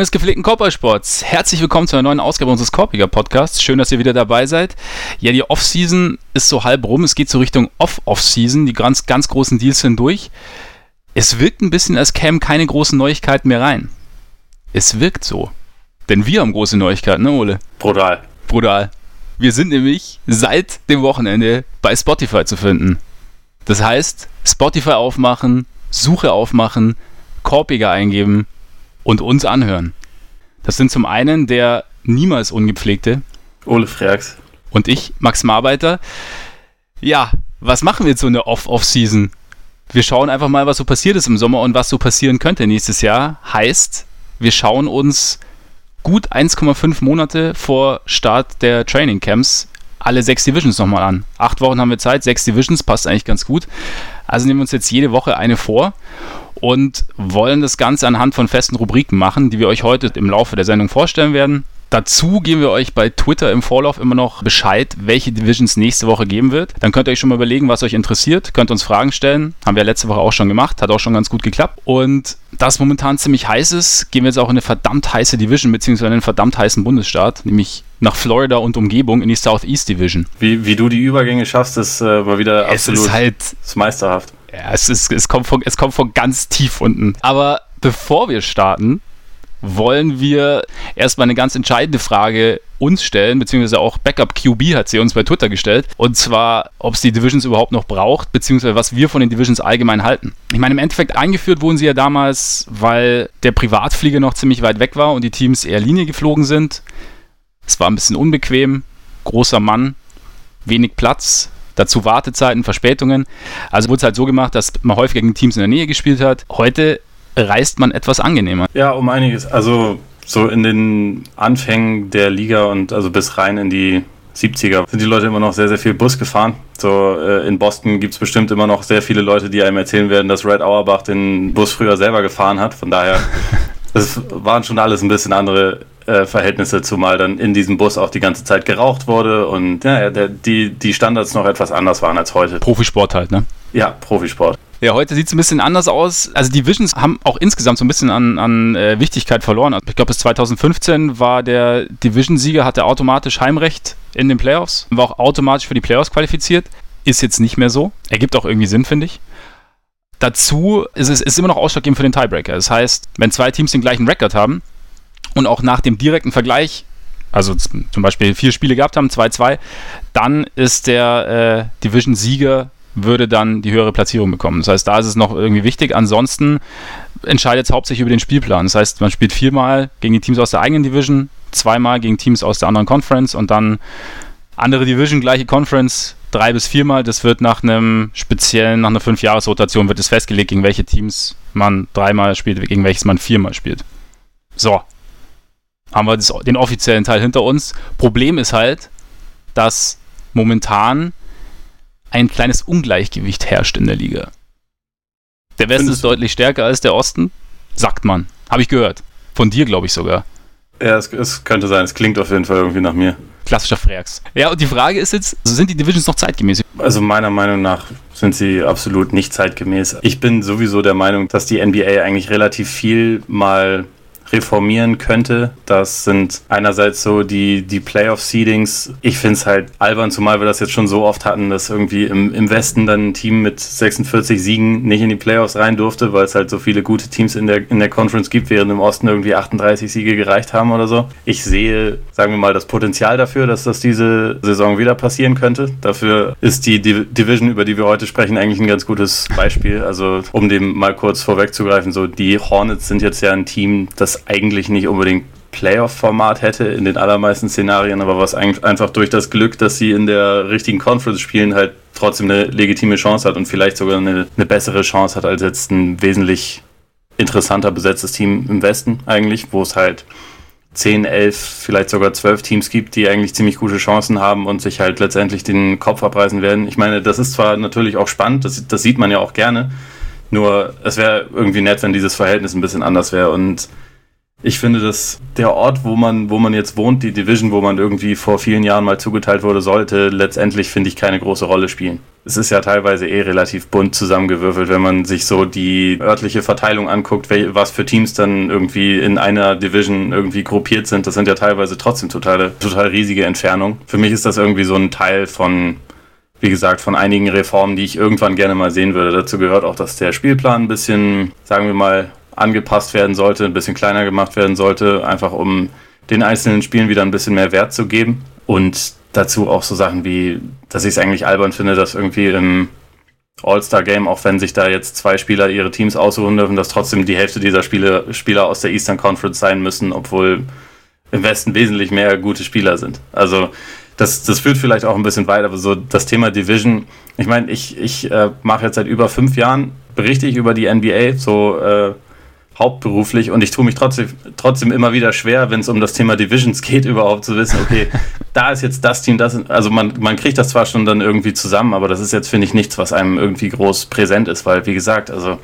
Freunde des gepflegten Korbballsports, herzlich willkommen zu einer neuen Ausgabe unseres Korbiger Podcasts. Schön, dass ihr wieder dabei seid. Ja, die Off-Season ist so halb rum. Es geht so Richtung Off-Off-Season. Die ganz, ganz großen Deals sind durch. Es wirkt ein bisschen, als kämen keine großen Neuigkeiten mehr rein. Es wirkt so. Denn wir haben große Neuigkeiten, ne, Ole? Brutal. Brutal. Wir sind nämlich seit dem Wochenende bei Spotify zu finden. Das heißt, Spotify aufmachen, Suche aufmachen, Korbiger eingeben und uns anhören. Das sind zum einen der niemals Ungepflegte. Ole Freaks. Und ich, Max Marbeiter. Ja, was machen wir jetzt so in der Off-Off-Season? Wir schauen einfach mal, was so passiert ist im Sommer und was so passieren könnte nächstes Jahr. Heißt, wir schauen uns gut 1,5 Monate vor Start der Training Camps alle sechs Divisions nochmal an. Acht Wochen haben wir Zeit, sechs Divisions, passt eigentlich ganz gut. Also nehmen wir uns jetzt jede Woche eine vor und wollen das Ganze anhand von festen Rubriken machen, die wir euch heute im Laufe der Sendung vorstellen werden. Dazu geben wir euch bei Twitter im Vorlauf immer noch Bescheid, welche Divisions nächste Woche geben wird. Dann könnt ihr euch schon mal überlegen, was euch interessiert. Könnt uns Fragen stellen. Haben wir letzte Woche auch schon gemacht. Hat auch schon ganz gut geklappt. Und da es momentan ziemlich heiß ist, gehen wir jetzt auch in eine verdammt heiße Division, beziehungsweise in einen verdammt heißen Bundesstaat, nämlich nach Florida und Umgebung in die Southeast Division. Wie, wie du die Übergänge schaffst, ist äh, mal wieder es absolut ist halt, ist meisterhaft. Ja, es, ist, es, kommt von, es kommt von ganz tief unten. Aber bevor wir starten, wollen wir erstmal eine ganz entscheidende Frage uns stellen, beziehungsweise auch Backup QB hat sie uns bei Twitter gestellt. Und zwar, ob es die Divisions überhaupt noch braucht, beziehungsweise was wir von den Divisions allgemein halten. Ich meine, im Endeffekt eingeführt wurden sie ja damals, weil der Privatflieger noch ziemlich weit weg war und die Teams eher Linie geflogen sind. Es war ein bisschen unbequem, großer Mann, wenig Platz, dazu Wartezeiten, Verspätungen. Also wurde es halt so gemacht, dass man häufig gegen Teams in der Nähe gespielt hat. Heute reist man etwas angenehmer. Ja, um einiges. Also so in den Anfängen der Liga und also bis rein in die 70er sind die Leute immer noch sehr, sehr viel Bus gefahren. So äh, in Boston gibt es bestimmt immer noch sehr viele Leute, die einem erzählen werden, dass Red Auerbach den Bus früher selber gefahren hat. Von daher, das waren schon alles ein bisschen andere äh, Verhältnisse, zumal dann in diesem Bus auch die ganze Zeit geraucht wurde und ja, der, die, die Standards noch etwas anders waren als heute. Profisport halt, ne? Ja, Profisport. Ja, heute sieht es ein bisschen anders aus. Also die Visions haben auch insgesamt so ein bisschen an, an äh, Wichtigkeit verloren. Ich glaube, bis 2015 war der Division-Sieger, hatte automatisch Heimrecht in den Playoffs, war auch automatisch für die Playoffs qualifiziert. Ist jetzt nicht mehr so. Ergibt auch irgendwie Sinn, finde ich. Dazu ist es ist immer noch ausschlaggebend für den Tiebreaker. Das heißt, wenn zwei Teams den gleichen Rekord haben und auch nach dem direkten Vergleich also zum Beispiel vier Spiele gehabt haben, 2-2, dann ist der äh, Division-Sieger würde dann die höhere Platzierung bekommen. Das heißt, da ist es noch irgendwie wichtig. Ansonsten entscheidet es hauptsächlich über den Spielplan. Das heißt, man spielt viermal gegen die Teams aus der eigenen Division, zweimal gegen Teams aus der anderen Conference und dann andere Division, gleiche Conference, drei bis viermal. Das wird nach einem speziellen, nach einer Fünf-Jahres-Rotation wird es festgelegt, gegen welche Teams man dreimal spielt, gegen welches man viermal spielt. So. Haben wir das, den offiziellen Teil hinter uns. Problem ist halt, dass momentan ein kleines Ungleichgewicht herrscht in der Liga. Der Westen Findest ist deutlich stärker als der Osten, sagt man. Habe ich gehört. Von dir, glaube ich sogar. Ja, es, es, könnte sein. Es klingt auf jeden Fall irgendwie nach mir. Klassischer Freaks. Ja, und die Frage ist jetzt, sind die Divisions noch zeitgemäß? Also meiner Meinung nach sind sie absolut nicht zeitgemäß. Ich bin sowieso der Meinung, dass die NBA eigentlich relativ viel mal reformieren könnte. Das sind einerseits so die, die Playoff-Seedings. Ich finde es halt albern, zumal wir das jetzt schon so oft hatten, dass irgendwie im, im Westen dann ein Team mit 46 Siegen nicht in die Playoffs rein durfte, weil es halt so viele gute Teams in der, in der Conference gibt, während im Osten irgendwie 38 Siege gereicht haben oder so. Ich sehe, sagen wir mal, das Potenzial dafür, dass das diese Saison wieder passieren könnte. Dafür ist die Division, über die wir heute sprechen, eigentlich ein ganz gutes Beispiel. Also, um dem mal kurz vorwegzugreifen, so die Hornets sind jetzt ja ein Team, das eigentlich nicht unbedingt Playoff-Format hätte in den allermeisten Szenarien, aber was einfach durch das Glück, dass sie in der richtigen Conference spielen, halt trotzdem eine legitime Chance hat und vielleicht sogar eine, eine bessere Chance hat als jetzt ein wesentlich interessanter besetztes Team im Westen eigentlich, wo es halt 10, 11, vielleicht sogar 12 Teams gibt, die eigentlich ziemlich gute Chancen haben und sich halt letztendlich den Kopf abreißen werden. Ich meine, das ist zwar natürlich auch spannend, das, das sieht man ja auch gerne, nur es wäre irgendwie nett, wenn dieses Verhältnis ein bisschen anders wäre und Ich finde, dass der Ort, wo man, wo man jetzt wohnt, die Division, wo man irgendwie vor vielen Jahren mal zugeteilt wurde, sollte letztendlich, finde ich, keine große Rolle spielen. Es ist ja teilweise eh relativ bunt zusammengewürfelt, wenn man sich so die örtliche Verteilung anguckt, was für Teams dann irgendwie in einer Division irgendwie gruppiert sind. Das sind ja teilweise trotzdem totale, total riesige Entfernungen. Für mich ist das irgendwie so ein Teil von, wie gesagt, von einigen Reformen, die ich irgendwann gerne mal sehen würde. Dazu gehört auch, dass der Spielplan ein bisschen, sagen wir mal, angepasst werden sollte, ein bisschen kleiner gemacht werden sollte, einfach um den einzelnen Spielen wieder ein bisschen mehr Wert zu geben. Und dazu auch so Sachen wie, dass ich es eigentlich albern finde, dass irgendwie im All-Star-Game, auch wenn sich da jetzt zwei Spieler ihre Teams aussuchen dürfen, dass trotzdem die Hälfte dieser Spiele, Spieler aus der Eastern Conference sein müssen, obwohl im Westen wesentlich mehr gute Spieler sind. Also das, das führt vielleicht auch ein bisschen weit, aber so das Thema Division, ich meine, ich, ich äh, mache jetzt seit über fünf Jahren, berichte ich über die NBA, so äh, hauptberuflich und ich tue mich trotzdem, trotzdem immer wieder schwer, wenn es um das Thema Divisions geht, überhaupt zu wissen, okay, da ist jetzt das Team, das, also man, man kriegt das zwar schon dann irgendwie zusammen, aber das ist jetzt, finde ich, nichts, was einem irgendwie groß präsent ist, weil, wie gesagt, also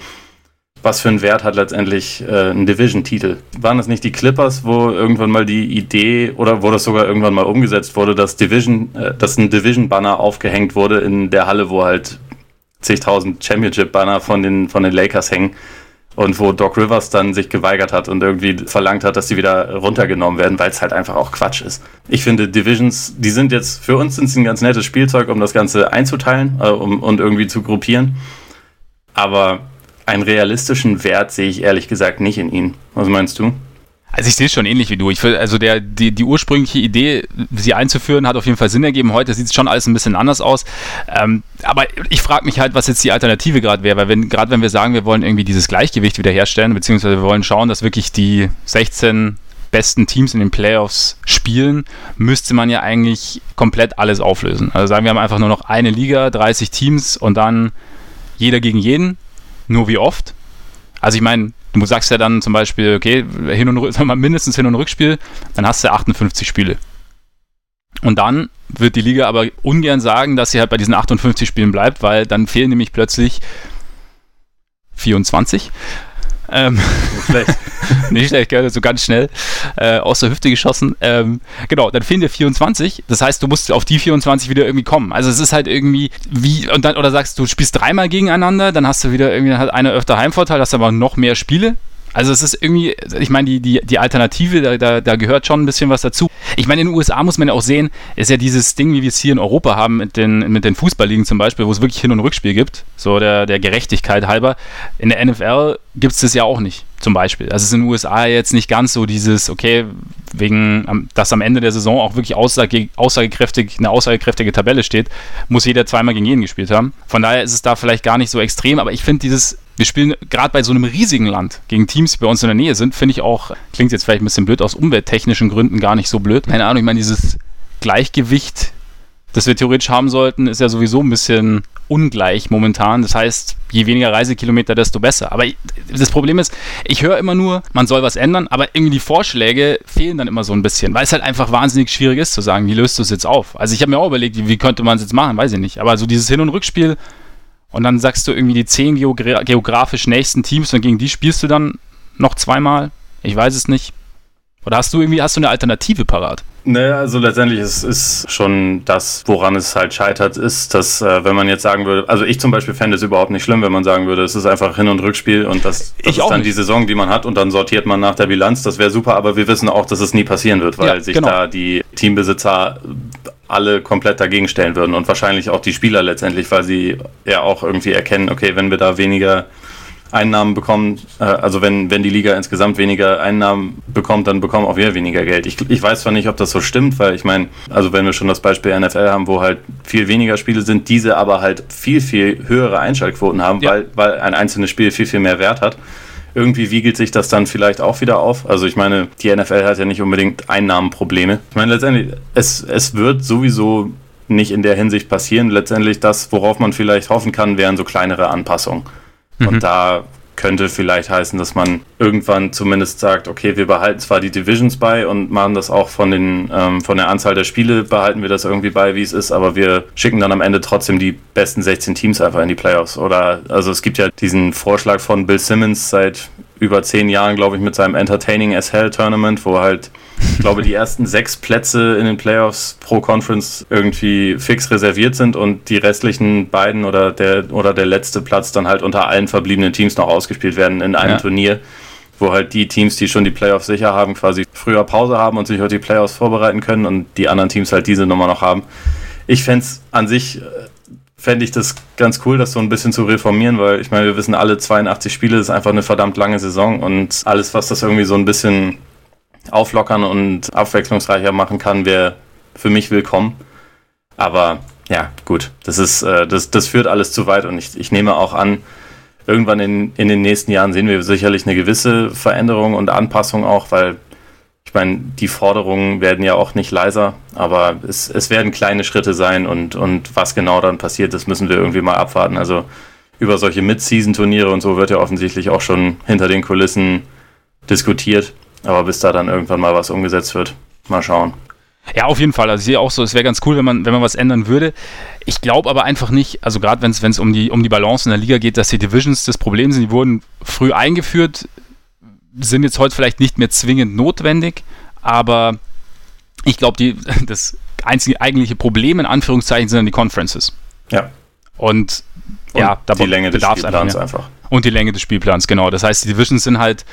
was für einen Wert hat letztendlich äh, ein Division-Titel? Waren das nicht die Clippers, wo irgendwann mal die Idee oder wo das sogar irgendwann mal umgesetzt wurde, dass Division, äh, dass ein Division-Banner aufgehängt wurde in der Halle, wo halt zigtausend Championship-Banner von den, von den Lakers hängen? Und wo Doc Rivers dann sich geweigert hat und irgendwie verlangt hat, dass sie wieder runtergenommen werden, weil es halt einfach auch Quatsch ist. Ich finde, Divisions, die sind jetzt, für uns sind sie ein ganz nettes Spielzeug, um das Ganze einzuteilen äh, um, und irgendwie zu gruppieren. Aber einen realistischen Wert sehe ich ehrlich gesagt nicht in ihnen. Was meinst du? Also ich sehe es schon ähnlich wie du. Ich also der, die, die ursprüngliche Idee, sie einzuführen, hat auf jeden Fall Sinn ergeben. Heute sieht es schon alles ein bisschen anders aus. Ähm, aber ich frage mich halt, was jetzt die Alternative gerade wäre, weil wenn, gerade wenn wir sagen, wir wollen irgendwie dieses Gleichgewicht wiederherstellen, beziehungsweise wir wollen schauen, dass wirklich die 16 besten Teams in den Playoffs spielen, müsste man ja eigentlich komplett alles auflösen. Also sagen wir haben einfach nur noch eine Liga, 30 Teams und dann jeder gegen jeden. Nur wie oft? Also ich meine, Du sagst ja dann zum Beispiel, okay, hin und sagen wir mindestens Hin- und Rückspiel, dann hast du 58 Spiele. Und dann wird die Liga aber ungern sagen, dass sie halt bei diesen 58 Spielen bleibt, weil dann fehlen nämlich plötzlich 24. Ähm, nicht schlecht. nicht schlecht, gell? so ganz schnell äh, aus der Hüfte geschossen. Ähm, genau, dann fehlen dir 24. Das heißt, du musst auf die 24 wieder irgendwie kommen. Also es ist halt irgendwie wie, und dann, oder sagst du, spielst dreimal gegeneinander, dann hast du wieder irgendwie halt eine öfter Heimvorteil, hast aber noch mehr Spiele. Also es ist irgendwie, ich meine, die, die, die Alternative, da, da, da, gehört schon ein bisschen was dazu. Ich meine, in den USA muss man ja auch sehen, ist ja dieses Ding, wie wir es hier in Europa haben, mit den, mit den Fußballligen zum Beispiel, wo es wirklich Hin- und Rückspiel gibt, so der, der Gerechtigkeit halber. In der NFL gibt es das ja auch nicht, zum Beispiel. Also es ist in den USA jetzt nicht ganz so dieses, okay, wegen, dass am Ende der Saison auch wirklich aussage, aussagekräftig, eine aussagekräftige Tabelle steht, muss jeder zweimal gegen jeden gespielt haben. Von daher ist es da vielleicht gar nicht so extrem, aber ich finde dieses wir spielen gerade bei so einem riesigen Land gegen Teams, die bei uns in der Nähe sind, finde ich auch, klingt jetzt vielleicht ein bisschen blöd, aus umwelttechnischen Gründen gar nicht so blöd. Keine Ahnung, ich meine, dieses Gleichgewicht, das wir theoretisch haben sollten, ist ja sowieso ein bisschen ungleich momentan. Das heißt, je weniger Reisekilometer, desto besser. Aber das Problem ist, ich höre immer nur, man soll was ändern, aber irgendwie die Vorschläge fehlen dann immer so ein bisschen, weil es halt einfach wahnsinnig schwierig ist zu sagen, wie löst du es jetzt auf? Also ich habe mir auch überlegt, wie, könnte man es jetzt machen, weiß ich nicht. Aber so dieses Hin- und Rückspiel und dann sagst du irgendwie die zehn geogra geografisch nächsten Teams und gegen die spielst du dann noch zweimal. Ich weiß es nicht. Oder hast du irgendwie, hast du eine Alternative parat? Naja, also letztendlich ist, ist schon das, woran es halt scheitert, ist, dass äh, wenn man jetzt sagen würde, also ich zum Beispiel fände es überhaupt nicht schlimm, wenn man sagen würde, es ist einfach Hin- und Rückspiel und das, das ist dann nicht. die Saison, die man hat und dann sortiert man nach der Bilanz, das wäre super, aber wir wissen auch, dass es nie passieren wird, weil ja, sich genau. da die Teambesitzer alle komplett dagegen stellen würden und wahrscheinlich auch die Spieler letztendlich, weil sie ja auch irgendwie erkennen, okay, wenn wir da weniger Einnahmen bekommen, äh, also wenn, wenn die Liga insgesamt weniger Einnahmen bekommt, dann bekommen auch wir weniger Geld. Ich, ich weiß zwar nicht, ob das so stimmt, weil ich meine, also wenn wir schon das Beispiel NFL haben, wo halt viel weniger Spiele sind, diese aber halt viel, viel höhere Einschaltquoten haben, ja. weil, weil ein einzelnes Spiel viel, viel mehr Wert hat irgendwie wiegelt sich das dann vielleicht auch wieder auf. Also ich meine, die NFL hat ja nicht unbedingt Einnahmenprobleme. Ich meine, letztendlich, es, es wird sowieso nicht in der Hinsicht passieren. Letztendlich das, worauf man vielleicht hoffen kann, wären so kleinere Anpassungen. Mhm. Und da könnte vielleicht heißen, dass man irgendwann zumindest sagt, okay, wir behalten zwar die Divisions bei und machen das auch von, den, ähm, von der Anzahl der Spiele, behalten wir das irgendwie bei, wie es ist, aber wir schicken dann am Ende trotzdem die besten 16 Teams einfach in die Playoffs. Oder also es gibt ja diesen Vorschlag von Bill Simmons seit über zehn Jahren, glaube ich, mit seinem Entertaining as Hell Tournament, wo halt, ich glaube, die ersten sechs Plätze in den Playoffs pro Conference irgendwie fix reserviert sind und die restlichen beiden oder der oder der letzte Platz dann halt unter allen verbliebenen Teams noch ausgespielt werden in einem ja. Turnier, wo halt die Teams, die schon die Playoffs sicher haben, quasi früher Pause haben und sich auf die Playoffs vorbereiten können und die anderen Teams halt diese Nummer noch haben. Ich fände es an sich äh, fände ich das ganz cool, das so ein bisschen zu reformieren, weil ich meine, wir wissen alle, 82 Spiele ist einfach eine verdammt lange Saison und alles, was das irgendwie so ein bisschen auflockern und abwechslungsreicher machen kann, wäre für mich willkommen. Aber ja, gut, das ist, äh, das, das führt alles zu weit und ich, ich nehme auch an, irgendwann in, in den nächsten Jahren sehen wir sicherlich eine gewisse Veränderung und Anpassung auch, weil ich meine, die Forderungen werden ja auch nicht leiser, aber es, es werden kleine Schritte sein und, und was genau dann passiert, das müssen wir irgendwie mal abwarten. Also über solche Mid-Season-Turniere und so wird ja offensichtlich auch schon hinter den Kulissen diskutiert. Aber bis da dann irgendwann mal was umgesetzt wird, mal schauen. Ja, auf jeden Fall. Also ich sehe auch so, es wäre ganz cool, wenn man, wenn man was ändern würde. Ich glaube aber einfach nicht, also gerade wenn es um die, um die Balance in der Liga geht, dass die Divisions das Problem sind. Die wurden früh eingeführt, sind jetzt heute vielleicht nicht mehr zwingend notwendig, aber ich glaube, das einzige eigentliche Problem in Anführungszeichen sind dann die Conferences. Ja. Und, und ja, da die Länge des Spielplans einfach, einfach. Und die Länge des Spielplans, genau. Das heißt, die Divisions sind halt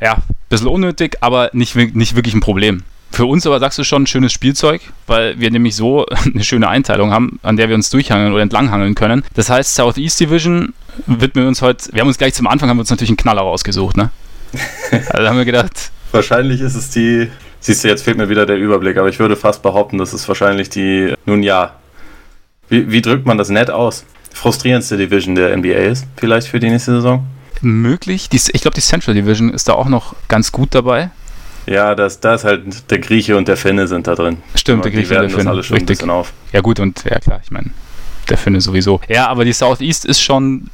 ja, ein bisschen unnötig, aber nicht, nicht wirklich ein Problem. Für uns aber sagst du schon ein schönes Spielzeug, weil wir nämlich so eine schöne Einteilung haben, an der wir uns durchhangeln oder entlanghangeln können. Das heißt, Southeast Division widmen wir uns heute, wir haben uns gleich zum Anfang haben wir uns natürlich einen Knaller rausgesucht, ne? Also haben wir gedacht. Wahrscheinlich ist es die. Siehst du, jetzt fehlt mir wieder der Überblick, aber ich würde fast behaupten, das ist wahrscheinlich die. Nun ja. Wie, wie drückt man das nett aus? Frustrierendste Division der NBA ist, vielleicht für die nächste Saison? Möglich. Die, ich glaube, die Central Division ist da auch noch ganz gut dabei. Ja, das, das halt der Grieche und der Finne sind da drin. Stimmt, der Grieche und der Finne. Das alles schon Richtig. ein bisschen auf. Ja, gut, und ja klar, ich meine, der Finne sowieso. Ja, aber die Southeast ist schon,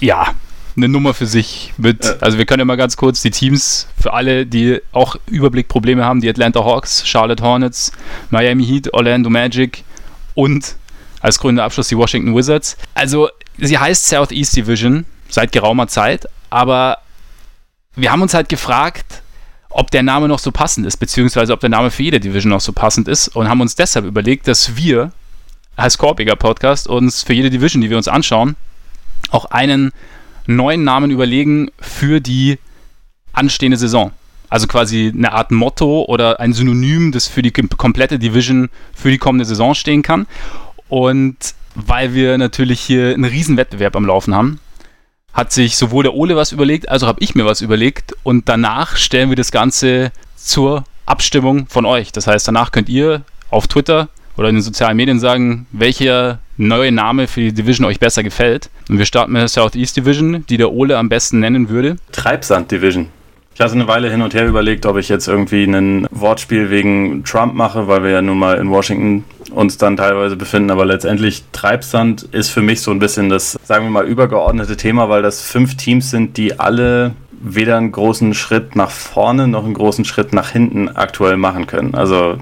ja, eine Nummer für sich mit. Ja. Also wir können ja mal ganz kurz die Teams für alle, die auch Überblickprobleme haben, die Atlanta Hawks, Charlotte Hornets, Miami Heat, Orlando Magic und als grüner Abschluss die Washington Wizards. Also sie heißt Southeast Division seit geraumer Zeit, aber wir haben uns halt gefragt, ob der Name noch so passend ist, beziehungsweise ob der Name für jede Division noch so passend ist und haben uns deshalb überlegt, dass wir als Korbiger Podcast uns für jede Division, die wir uns anschauen, auch einen neuen Namen überlegen für die anstehende Saison. Also quasi eine Art Motto oder ein Synonym, das für die komplette Division für die kommende Saison stehen kann. Und weil wir natürlich hier einen riesen Wettbewerb am Laufen haben, hat sich sowohl der Ole was überlegt, als auch habe ich mir was überlegt. Und danach stellen wir das Ganze zur Abstimmung von euch. Das heißt, danach könnt ihr auf Twitter oder in den sozialen Medien sagen, welcher neue Name für die Division euch besser gefällt. Und wir starten mit der Southeast Division, die der Ole am besten nennen würde. Treibsand Division. Ich hatte eine Weile hin und her überlegt, ob ich jetzt irgendwie ein Wortspiel wegen Trump mache, weil wir ja nun mal in Washington uns dann teilweise befinden. Aber letztendlich Treibsand ist für mich so ein bisschen das, sagen wir mal, übergeordnete Thema, weil das fünf Teams sind, die alle weder einen großen Schritt nach vorne noch einen großen Schritt nach hinten aktuell machen können. Also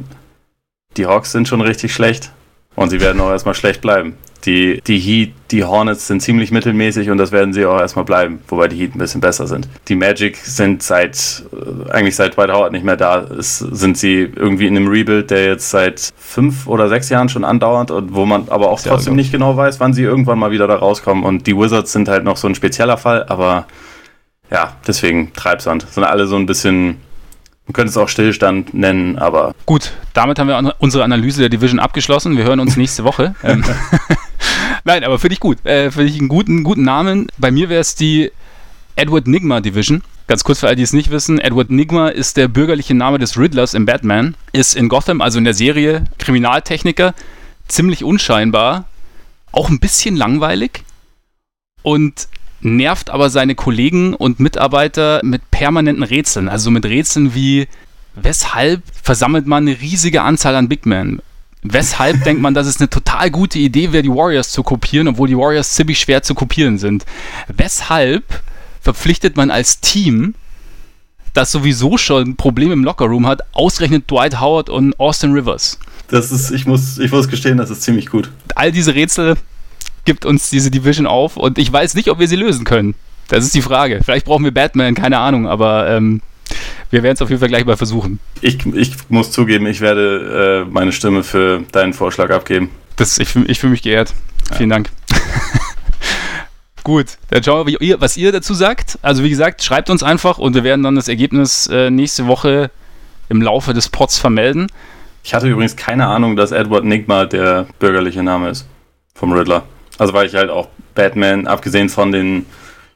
die Hawks sind schon richtig schlecht und sie werden auch erstmal schlecht bleiben. Die, die Heat, die Hornets sind ziemlich mittelmäßig und das werden sie auch erstmal bleiben, wobei die Heat ein bisschen besser sind. Die Magic sind seit, äh, eigentlich seit Dwight Howard nicht mehr da, es, sind sie irgendwie in einem Rebuild, der jetzt seit fünf oder sechs Jahren schon andauert und wo man aber auch trotzdem nicht genau weiß, wann sie irgendwann mal wieder da rauskommen. Und die Wizards sind halt noch so ein spezieller Fall, aber ja, deswegen Treibsand. Sind alle so ein bisschen man könnte es auch Stillstand nennen, aber. Gut, damit haben wir unsere Analyse der Division abgeschlossen. Wir hören uns nächste Woche. Ähm, Nein, aber finde ich gut. Äh, finde ich einen guten, guten Namen. Bei mir wäre es die Edward Nigma Division. Ganz kurz für alle, die es nicht wissen: Edward Nigma ist der bürgerliche Name des Riddlers im Batman. Ist in Gotham, also in der Serie, Kriminaltechniker. Ziemlich unscheinbar. Auch ein bisschen langweilig. Und nervt aber seine Kollegen und Mitarbeiter mit permanenten Rätseln. Also mit Rätseln wie, weshalb versammelt man eine riesige Anzahl an Big Men? Weshalb denkt man, dass es eine total gute Idee wäre, die Warriors zu kopieren, obwohl die Warriors ziemlich schwer zu kopieren sind? Weshalb verpflichtet man als Team, das sowieso schon Probleme im Lockerroom hat, ausgerechnet Dwight Howard und Austin Rivers? Das ist, ich muss, ich muss gestehen, das ist ziemlich gut. All diese Rätsel gibt uns diese Division auf und ich weiß nicht, ob wir sie lösen können. Das ist die Frage. Vielleicht brauchen wir Batman, keine Ahnung, aber ähm, wir werden es auf jeden Fall gleich mal versuchen. Ich, ich muss zugeben, ich werde äh, meine Stimme für deinen Vorschlag abgeben. Das, ich fühle fühl mich geehrt. Ja. Vielen Dank. Gut, dann schauen wir, ihr, was ihr dazu sagt. Also wie gesagt, schreibt uns einfach und wir werden dann das Ergebnis äh, nächste Woche im Laufe des Pots vermelden. Ich hatte übrigens keine Ahnung, dass Edward Nigma der bürgerliche Name ist vom Riddler. Also weil ich halt auch Batman, abgesehen von den,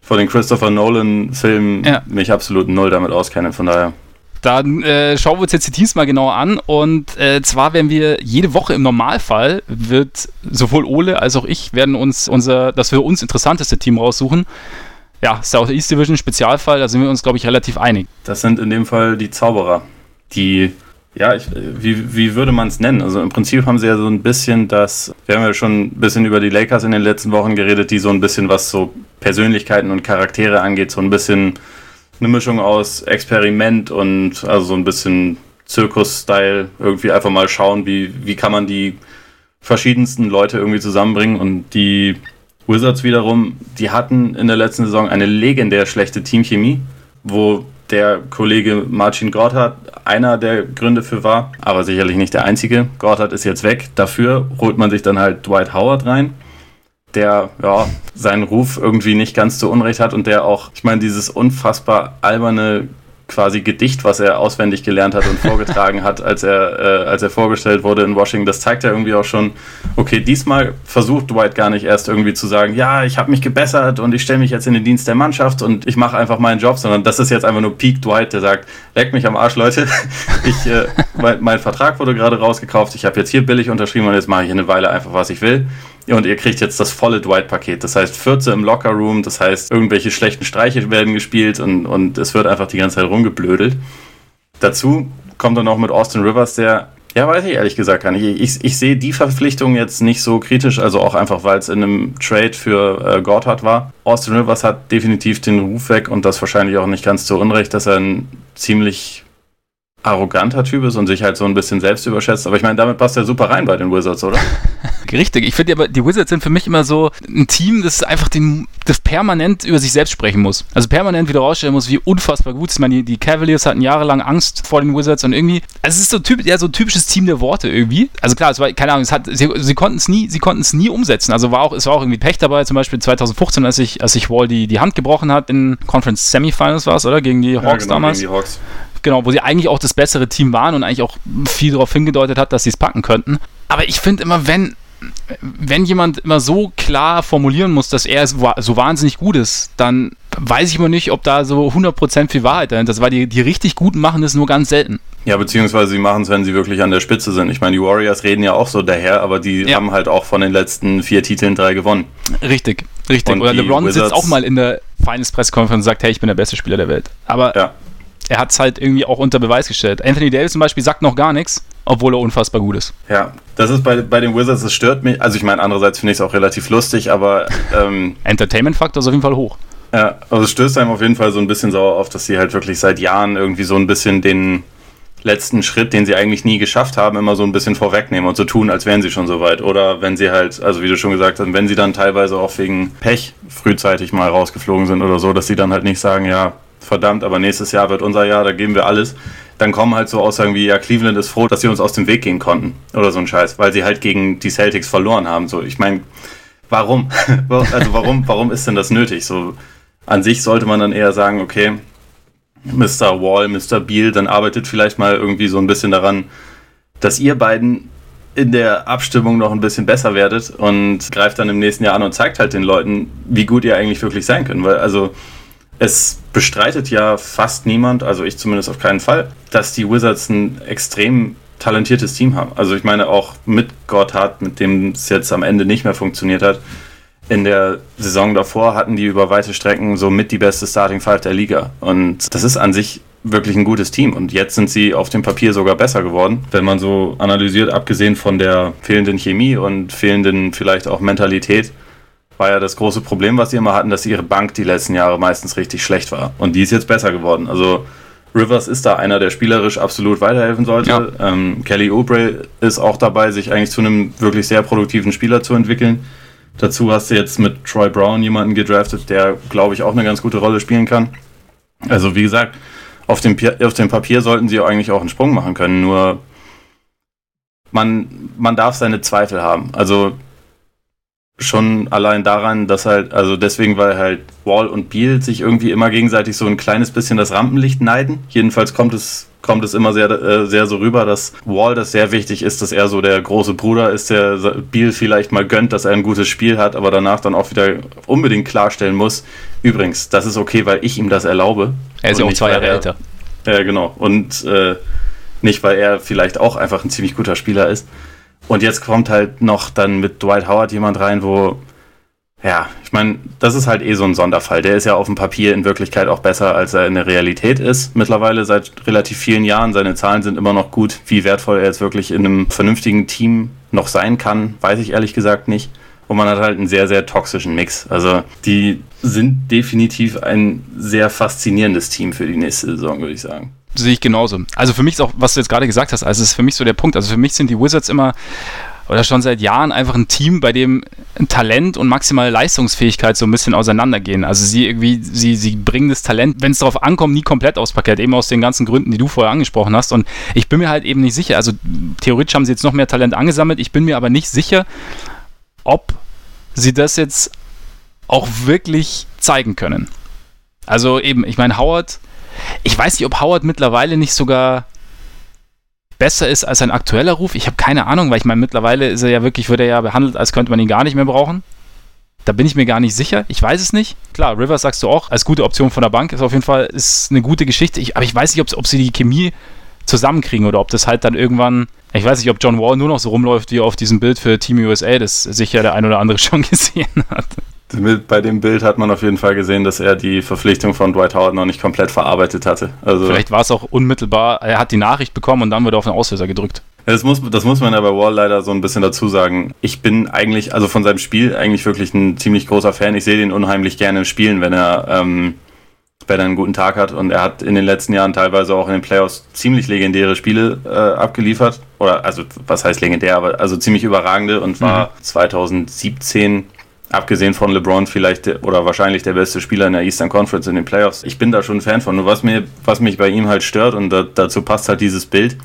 von den Christopher Nolan-Filmen, ja. mich absolut null damit auskenne. Von daher. Dann äh, schauen wir uns jetzt die Teams mal genauer an. Und äh, zwar werden wir jede Woche im Normalfall, wird sowohl Ole als auch ich, werden uns unser, das für uns interessanteste Team raussuchen. Ja, South East Division Spezialfall, da sind wir uns, glaube ich, relativ einig. Das sind in dem Fall die Zauberer, die ja, ich, wie, wie würde man es nennen? Also im Prinzip haben sie ja so ein bisschen das, wir haben ja schon ein bisschen über die Lakers in den letzten Wochen geredet, die so ein bisschen was so Persönlichkeiten und Charaktere angeht, so ein bisschen eine Mischung aus Experiment und also so ein bisschen Zirkus-Style, irgendwie einfach mal schauen, wie, wie kann man die verschiedensten Leute irgendwie zusammenbringen und die Wizards wiederum, die hatten in der letzten Saison eine legendär schlechte Teamchemie, wo der Kollege Marcin Gortat einer der Gründe für war, aber sicherlich nicht der einzige. Gortat ist jetzt weg. Dafür holt man sich dann halt Dwight Howard rein, der ja seinen Ruf irgendwie nicht ganz zu Unrecht hat und der auch, ich meine, dieses unfassbar alberne quasi Gedicht, was er auswendig gelernt hat und vorgetragen hat, als er, äh, als er vorgestellt wurde in Washington. Das zeigt ja irgendwie auch schon, okay, diesmal versucht Dwight gar nicht erst irgendwie zu sagen, ja, ich habe mich gebessert und ich stelle mich jetzt in den Dienst der Mannschaft und ich mache einfach meinen Job, sondern das ist jetzt einfach nur Peak Dwight, der sagt, leck mich am Arsch, Leute. ich, äh, mein, mein Vertrag wurde gerade rausgekauft, ich habe jetzt hier billig unterschrieben und jetzt mache ich eine Weile einfach, was ich will. Und ihr kriegt jetzt das volle Dwight-Paket. Das heißt, 14 im Locker-Room, das heißt, irgendwelche schlechten Streiche werden gespielt und, und es wird einfach die ganze Zeit rumgeblödelt. Dazu kommt dann auch mit Austin Rivers, der, ja, weiß ich ehrlich gesagt gar nicht. Ich, ich sehe die Verpflichtung jetzt nicht so kritisch, also auch einfach, weil es in einem Trade für äh, Gotthard war. Austin Rivers hat definitiv den Ruf weg und das wahrscheinlich auch nicht ganz zu Unrecht, dass er ein ziemlich arroganter Typ ist und sich halt so ein bisschen selbst überschätzt. Aber ich meine, damit passt er super rein bei den Wizards, oder? Richtig. Ich finde aber, die Wizards sind für mich immer so ein Team, das einfach den, das permanent über sich selbst sprechen muss. Also permanent wieder rausstellen muss, wie unfassbar gut ist. Ich meine, die, Cavaliers hatten jahrelang Angst vor den Wizards und irgendwie, also es ist so typ, ja, so ein typisches Team der Worte irgendwie. Also klar, es war, keine Ahnung, es hat, sie, sie konnten es nie, sie konnten es nie umsetzen. Also war auch, es war auch irgendwie Pech dabei, zum Beispiel 2015, als sich, als sich Wall die, die Hand gebrochen hat in Conference Semifinals war es, oder? Gegen die Hawks ja, genau, damals. Gegen die Hawks genau, wo sie eigentlich auch das bessere Team waren und eigentlich auch viel darauf hingedeutet hat, dass sie es packen könnten. Aber ich finde immer, wenn, wenn jemand immer so klar formulieren muss, dass er so wahnsinnig gut ist, dann weiß ich immer nicht, ob da so 100% viel Wahrheit dahinter ist, weil die, die richtig Guten machen das nur ganz selten. Ja, beziehungsweise sie machen es, wenn sie wirklich an der Spitze sind. Ich meine, die Warriors reden ja auch so daher, aber die ja. haben halt auch von den letzten vier Titeln drei gewonnen. Richtig, richtig. Und Oder LeBron Wizards sitzt auch mal in der Finals Pressekonferenz und sagt, hey, ich bin der beste Spieler der Welt. Aber ja er hat es halt irgendwie auch unter Beweis gestellt. Anthony Davis zum Beispiel sagt noch gar nichts, obwohl er unfassbar gut ist. Ja, das ist bei, bei den Wizards, das stört mich. Also ich meine, andererseits finde ich es auch relativ lustig, aber... Ähm, Entertainment-Faktor ist auf jeden Fall hoch. Ja, also es stößt einem auf jeden Fall so ein bisschen sauer auf, dass sie halt wirklich seit Jahren irgendwie so ein bisschen den letzten Schritt, den sie eigentlich nie geschafft haben, immer so ein bisschen vorwegnehmen und so tun, als wären sie schon so weit. Oder wenn sie halt, also wie du schon gesagt hast, wenn sie dann teilweise auch wegen Pech frühzeitig mal rausgeflogen sind oder so, dass sie dann halt nicht sagen, ja, verdammt, aber nächstes Jahr wird unser Jahr, da geben wir alles. Dann kommen halt so Aussagen wie, ja, Cleveland ist froh, dass sie uns aus dem Weg gehen konnten. Oder so ein Scheiß, weil sie halt gegen die Celtics verloren haben. So, ich meine, warum? also warum, warum ist denn das nötig? So, an sich sollte man dann eher sagen, okay, Mr. Wall, Mr. Beal, dann arbeitet vielleicht mal irgendwie so ein bisschen daran, dass ihr beiden in der Abstimmung noch ein bisschen besser werdet und greift dann im nächsten Jahr an und zeigt halt den Leuten, wie gut ihr eigentlich wirklich sein könnt. Weil, also, es bestreitet ja fast niemand, also ich zumindest auf keinen Fall, dass die Wizards ein extrem talentiertes Team haben. Also ich meine auch mit Gotthard, mit dem es jetzt am Ende nicht mehr funktioniert hat. In der Saison davor hatten die über weite Strecken so mit die beste Starting Five der Liga. Und das ist an sich wirklich ein gutes Team. Und jetzt sind sie auf dem Papier sogar besser geworden. Wenn man so analysiert, abgesehen von der fehlenden Chemie und fehlenden vielleicht auch Mentalität, war ja das große Problem, was sie immer hatten, dass ihre Bank die letzten Jahre meistens richtig schlecht war. Und die ist jetzt besser geworden. Also Rivers ist da einer, der spielerisch absolut weiterhelfen sollte. Ja. Ähm, Kelly Oubre ist auch dabei, sich eigentlich zu einem wirklich sehr produktiven Spieler zu entwickeln. Dazu hast du jetzt mit Troy Brown jemanden gedraftet, der, glaube ich, auch eine ganz gute Rolle spielen kann. Also wie gesagt, auf dem, auf dem Papier sollten sie eigentlich auch einen Sprung machen können, nur man, man darf seine Zweifel haben. Also schon allein daran, dass halt, also deswegen, weil halt Wall und Beal sich irgendwie immer gegenseitig so ein kleines bisschen das Rampenlicht neiden. Jedenfalls kommt es, kommt es immer sehr, äh, sehr so rüber, dass Wall das sehr wichtig ist, dass er so der große Bruder ist, der Beal vielleicht mal gönnt, dass er ein gutes Spiel hat, aber danach dann auch wieder unbedingt klarstellen muss. Übrigens, das ist okay, weil ich ihm das erlaube. Er ist ja auch zwei Jahre älter. Ja, genau. Und äh, nicht, weil er vielleicht auch einfach ein ziemlich guter Spieler ist. Und jetzt kommt halt noch dann mit Dwight Howard jemand rein, wo, ja, ich meine, das ist halt eh so ein Sonderfall. Der ist ja auf dem Papier in Wirklichkeit auch besser, als er in der Realität ist. Mittlerweile seit relativ vielen Jahren. Seine Zahlen sind immer noch gut. Wie wertvoll er jetzt wirklich in einem vernünftigen Team noch sein kann, weiß ich ehrlich gesagt nicht. Und man hat halt einen sehr, sehr toxischen Mix. Also die sind definitiv ein sehr faszinierendes Team für die nächste Saison, würde ich sagen sehe ich genauso. Also für mich ist auch, was du jetzt gerade gesagt hast, also ist für mich so der Punkt. Also für mich sind die Wizards immer oder schon seit Jahren einfach ein Team, bei dem Talent und maximale Leistungsfähigkeit so ein bisschen auseinandergehen. Also sie irgendwie, sie, sie bringen das Talent, wenn es darauf ankommt, nie komplett aufs Parkett, eben aus den ganzen Gründen, die du vorher angesprochen hast. Und ich bin mir halt eben nicht sicher, also theoretisch haben sie jetzt noch mehr Talent angesammelt, ich bin mir aber nicht sicher, ob sie das jetzt auch wirklich zeigen können. Also eben, ich meine, Howard ich weiß nicht, ob Howard mittlerweile nicht sogar besser ist als sein aktueller Ruf. Ich habe keine Ahnung, weil ich meine, mittlerweile ist er ja wirklich, wird er ja behandelt, als könnte man ihn gar nicht mehr brauchen. Da bin ich mir gar nicht sicher. Ich weiß es nicht. Klar, Rivers sagst du auch, als gute Option von der Bank ist auf jeden Fall ist eine gute Geschichte. Ich, aber ich weiß nicht, ob sie die Chemie zusammenkriegen oder ob das halt dann irgendwann. Ich weiß nicht, ob John Wall nur noch so rumläuft wie auf diesem Bild für Team USA, das sicher der ein oder andere schon gesehen hat. Bei dem Bild hat man auf jeden Fall gesehen, dass er die Verpflichtung von Dwight Howard noch nicht komplett verarbeitet hatte. Also Vielleicht war es auch unmittelbar, er hat die Nachricht bekommen und dann wurde auf den Auslöser gedrückt. Das muss, das muss man ja bei Wall leider so ein bisschen dazu sagen. Ich bin eigentlich, also von seinem Spiel eigentlich wirklich ein ziemlich großer Fan. Ich sehe den unheimlich gerne spielen, wenn er, ähm, wenn er einen guten Tag hat. Und er hat in den letzten Jahren teilweise auch in den Playoffs ziemlich legendäre Spiele äh, abgeliefert. Oder, also, was heißt legendär, aber also ziemlich überragende und war mhm. 2017 abgesehen von LeBron vielleicht oder wahrscheinlich der beste Spieler in der Eastern Conference in den Playoffs. Ich bin da schon ein Fan von. Nur was, mir, was mich bei ihm halt stört und da, dazu passt halt dieses Bild.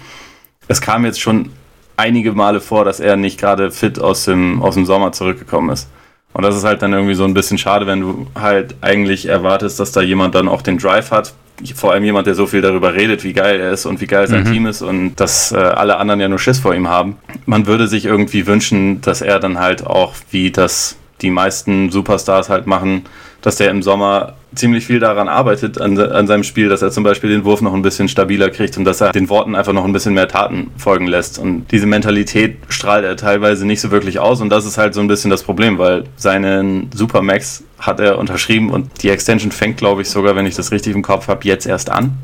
Es kam jetzt schon einige Male vor, dass er nicht gerade fit aus dem, aus dem Sommer zurückgekommen ist. Und das ist halt dann irgendwie so ein bisschen schade, wenn du halt eigentlich erwartest, dass da jemand dann auch den Drive hat. Vor allem jemand, der so viel darüber redet, wie geil er ist und wie geil sein mhm. Team ist und dass äh, alle anderen ja nur Schiss vor ihm haben. Man würde sich irgendwie wünschen, dass er dann halt auch wie das die meisten Superstars halt machen, dass der im Sommer ziemlich viel daran arbeitet, an, an, seinem Spiel, dass er zum Beispiel den Wurf noch ein bisschen stabiler kriegt und dass er den Worten einfach noch ein bisschen mehr Taten folgen lässt. Und diese Mentalität strahlt er teilweise nicht so wirklich aus und das ist halt so ein bisschen das Problem, weil seinen Supermax hat er unterschrieben und die Extension fängt, glaube ich, sogar, wenn ich das richtig im Kopf habe, jetzt erst an.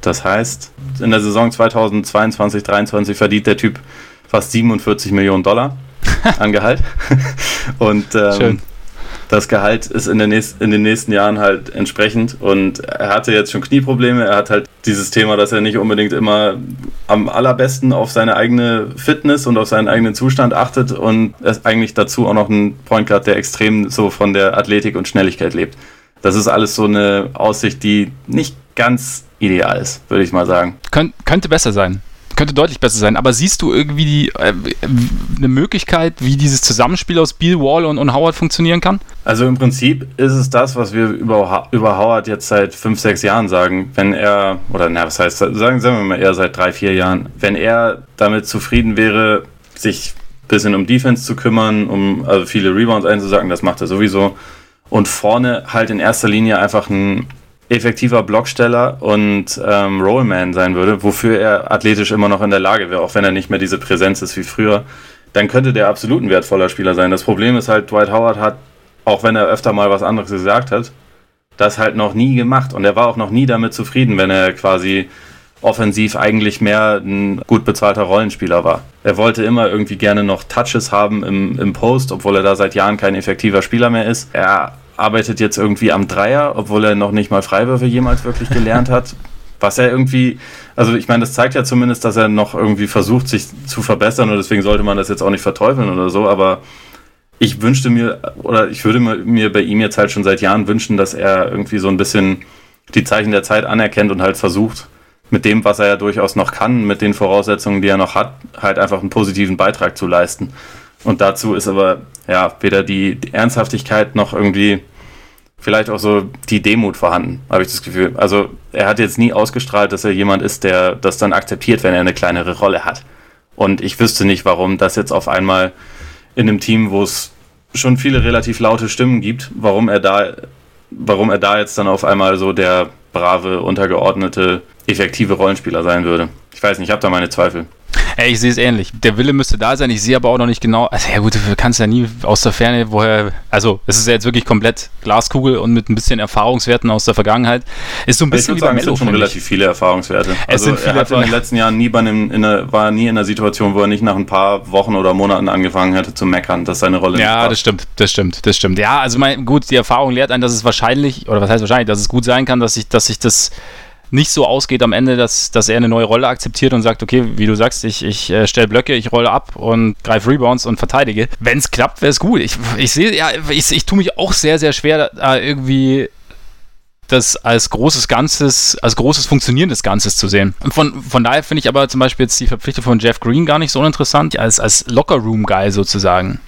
Das heißt, in der Saison 2022, 2023 verdient der Typ fast 47 Millionen Dollar an Gehalt. Und ähm, das Gehalt ist in, nächsten, in, den nächsten Jahren halt entsprechend. Und er hatte jetzt schon Knieprobleme. Er hat halt dieses Thema, dass er nicht unbedingt immer am allerbesten auf seine eigene Fitness und auf seinen eigenen Zustand achtet. Und er ist eigentlich dazu auch noch ein Point Guard, der extrem so von der Athletik und Schnelligkeit lebt. Das ist alles so eine Aussicht, die nicht ganz ideal ist, würde ich mal sagen. Kön könnte besser sein könnte deutlich besser sein. Aber siehst du irgendwie die, äh, eine Möglichkeit, wie dieses Zusammenspiel aus Bill Wall und, und Howard funktionieren kann? Also im Prinzip ist es das, was wir über, über Howard jetzt seit fünf, sechs Jahren sagen. Wenn er, oder na, was heißt, sagen, sagen wir mal eher seit drei, vier Jahren, wenn er damit zufrieden wäre, sich ein bisschen um Defense zu kümmern, um also viele Rebounds einzusagen, das macht er sowieso. Und vorne halt in erster Linie einfach ein effektiver Blocksteller und ähm, Rollman sein würde, wofür er athletisch immer noch in der Lage wäre, auch wenn er nicht mehr diese Präsenz ist wie früher, dann könnte der absolut ein wertvoller Spieler sein. Das Problem ist halt, Dwight Howard hat, auch wenn er öfter mal was anderes gesagt hat, das halt noch nie gemacht und er war auch noch nie damit zufrieden, wenn er quasi offensiv eigentlich mehr ein gut bezahlter Rollenspieler war. Er wollte immer irgendwie gerne noch Touches haben im, im Post, obwohl er da seit Jahren kein effektiver Spieler mehr ist. Er arbeitet jetzt irgendwie am Dreier, obwohl er noch nicht mal Freiwürfe jemals wirklich gelernt hat. Was er irgendwie, also ich meine, das zeigt ja zumindest, dass er noch irgendwie versucht, sich zu verbessern und deswegen sollte man das jetzt auch nicht verteufeln oder so, aber ich wünschte mir, oder ich würde mir bei ihm jetzt halt schon seit Jahren wünschen, dass er irgendwie so ein bisschen die Zeichen der Zeit anerkennt und halt versucht, mit dem, was er ja durchaus noch kann, mit den Voraussetzungen, die er noch hat, halt einfach einen positiven Beitrag zu leisten. Und dazu ist aber ja weder die, Ernsthaftigkeit noch irgendwie vielleicht auch so die Demut vorhanden, habe ich das Gefühl. Also er hat jetzt nie ausgestrahlt, dass er jemand ist, der das dann akzeptiert, wenn er eine kleinere Rolle hat. Und ich wüsste nicht, warum das jetzt auf einmal in einem Team, wo es schon viele relativ laute Stimmen gibt, warum er da, warum er da jetzt dann auf einmal so der brave, untergeordnete, effektive Rollenspieler sein würde. Ich weiß nicht, ich habe da meine Zweifel. Ey, ich sehe es ähnlich. Der Wille müsste da sein. Ich sehe aber auch noch nicht genau. Also, ja, gut, du kannst ja nie aus der Ferne, woher. Also, es ist ja jetzt wirklich komplett Glaskugel und mit ein bisschen Erfahrungswerten aus der Vergangenheit. Ist so ein bisschen ich wie sagen, bei Mello. Es sind schon relativ viele Erfahrungswerte. Es also, sind viele er hat in den letzten Jahren nie bei einem, in einer, war nie in einer Situation, wo er nicht nach ein paar Wochen oder Monaten angefangen hätte zu meckern, dass seine Rolle ja, nicht Ja, das stimmt, das stimmt, das stimmt. Ja, also, mein, gut, die Erfahrung lehrt einen, dass es wahrscheinlich, oder was heißt wahrscheinlich, dass es gut sein kann, dass ich, dass ich das nicht so ausgeht am Ende, dass, dass er eine neue Rolle akzeptiert und sagt, okay, wie du sagst, ich, ich äh, stelle Blöcke, ich rolle ab und greife Rebounds und verteidige. Wenn es klappt, wäre es gut. Ich, ich sehe, ja, ich, ich tue mich auch sehr, sehr schwer, da irgendwie das als großes Ganzes, als großes funktionierendes Ganzes zu sehen. Von, von daher finde ich aber zum Beispiel jetzt die Verpflichtung von Jeff Green gar nicht so interessant, als, als Locker-Room-Guy sozusagen.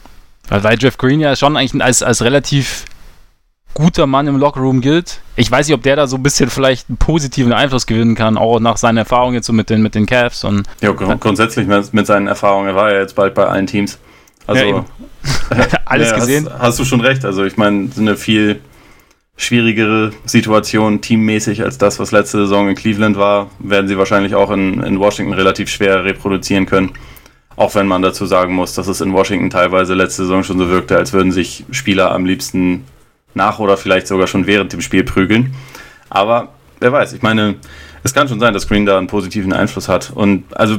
Weil, weil Jeff Green ja schon eigentlich als, als relativ guter Mann im Lockerroom gilt. Ich weiß nicht, ob der da so ein bisschen vielleicht einen positiven Einfluss gewinnen kann, auch nach seinen Erfahrungen jetzt so mit den, mit den Cavs. Und ja, grund grundsätzlich mit seinen Erfahrungen. Er war ja jetzt bald bei allen Teams. Also, ja, alles ja, gesehen. Hast, hast, du schon recht. Also, ich meine, eine viel schwierigere Situation teammäßig als das, was letzte Saison in Cleveland war, werden sie wahrscheinlich auch in, in Washington relativ schwer reproduzieren können. Auch wenn man dazu sagen muss, dass es in Washington teilweise letzte Saison schon so wirkte, als würden sich Spieler am liebsten nach oder vielleicht sogar schon während dem Spiel prügeln. Aber wer weiß, ich meine, es kann schon sein, dass Green da einen positiven Einfluss hat. Und also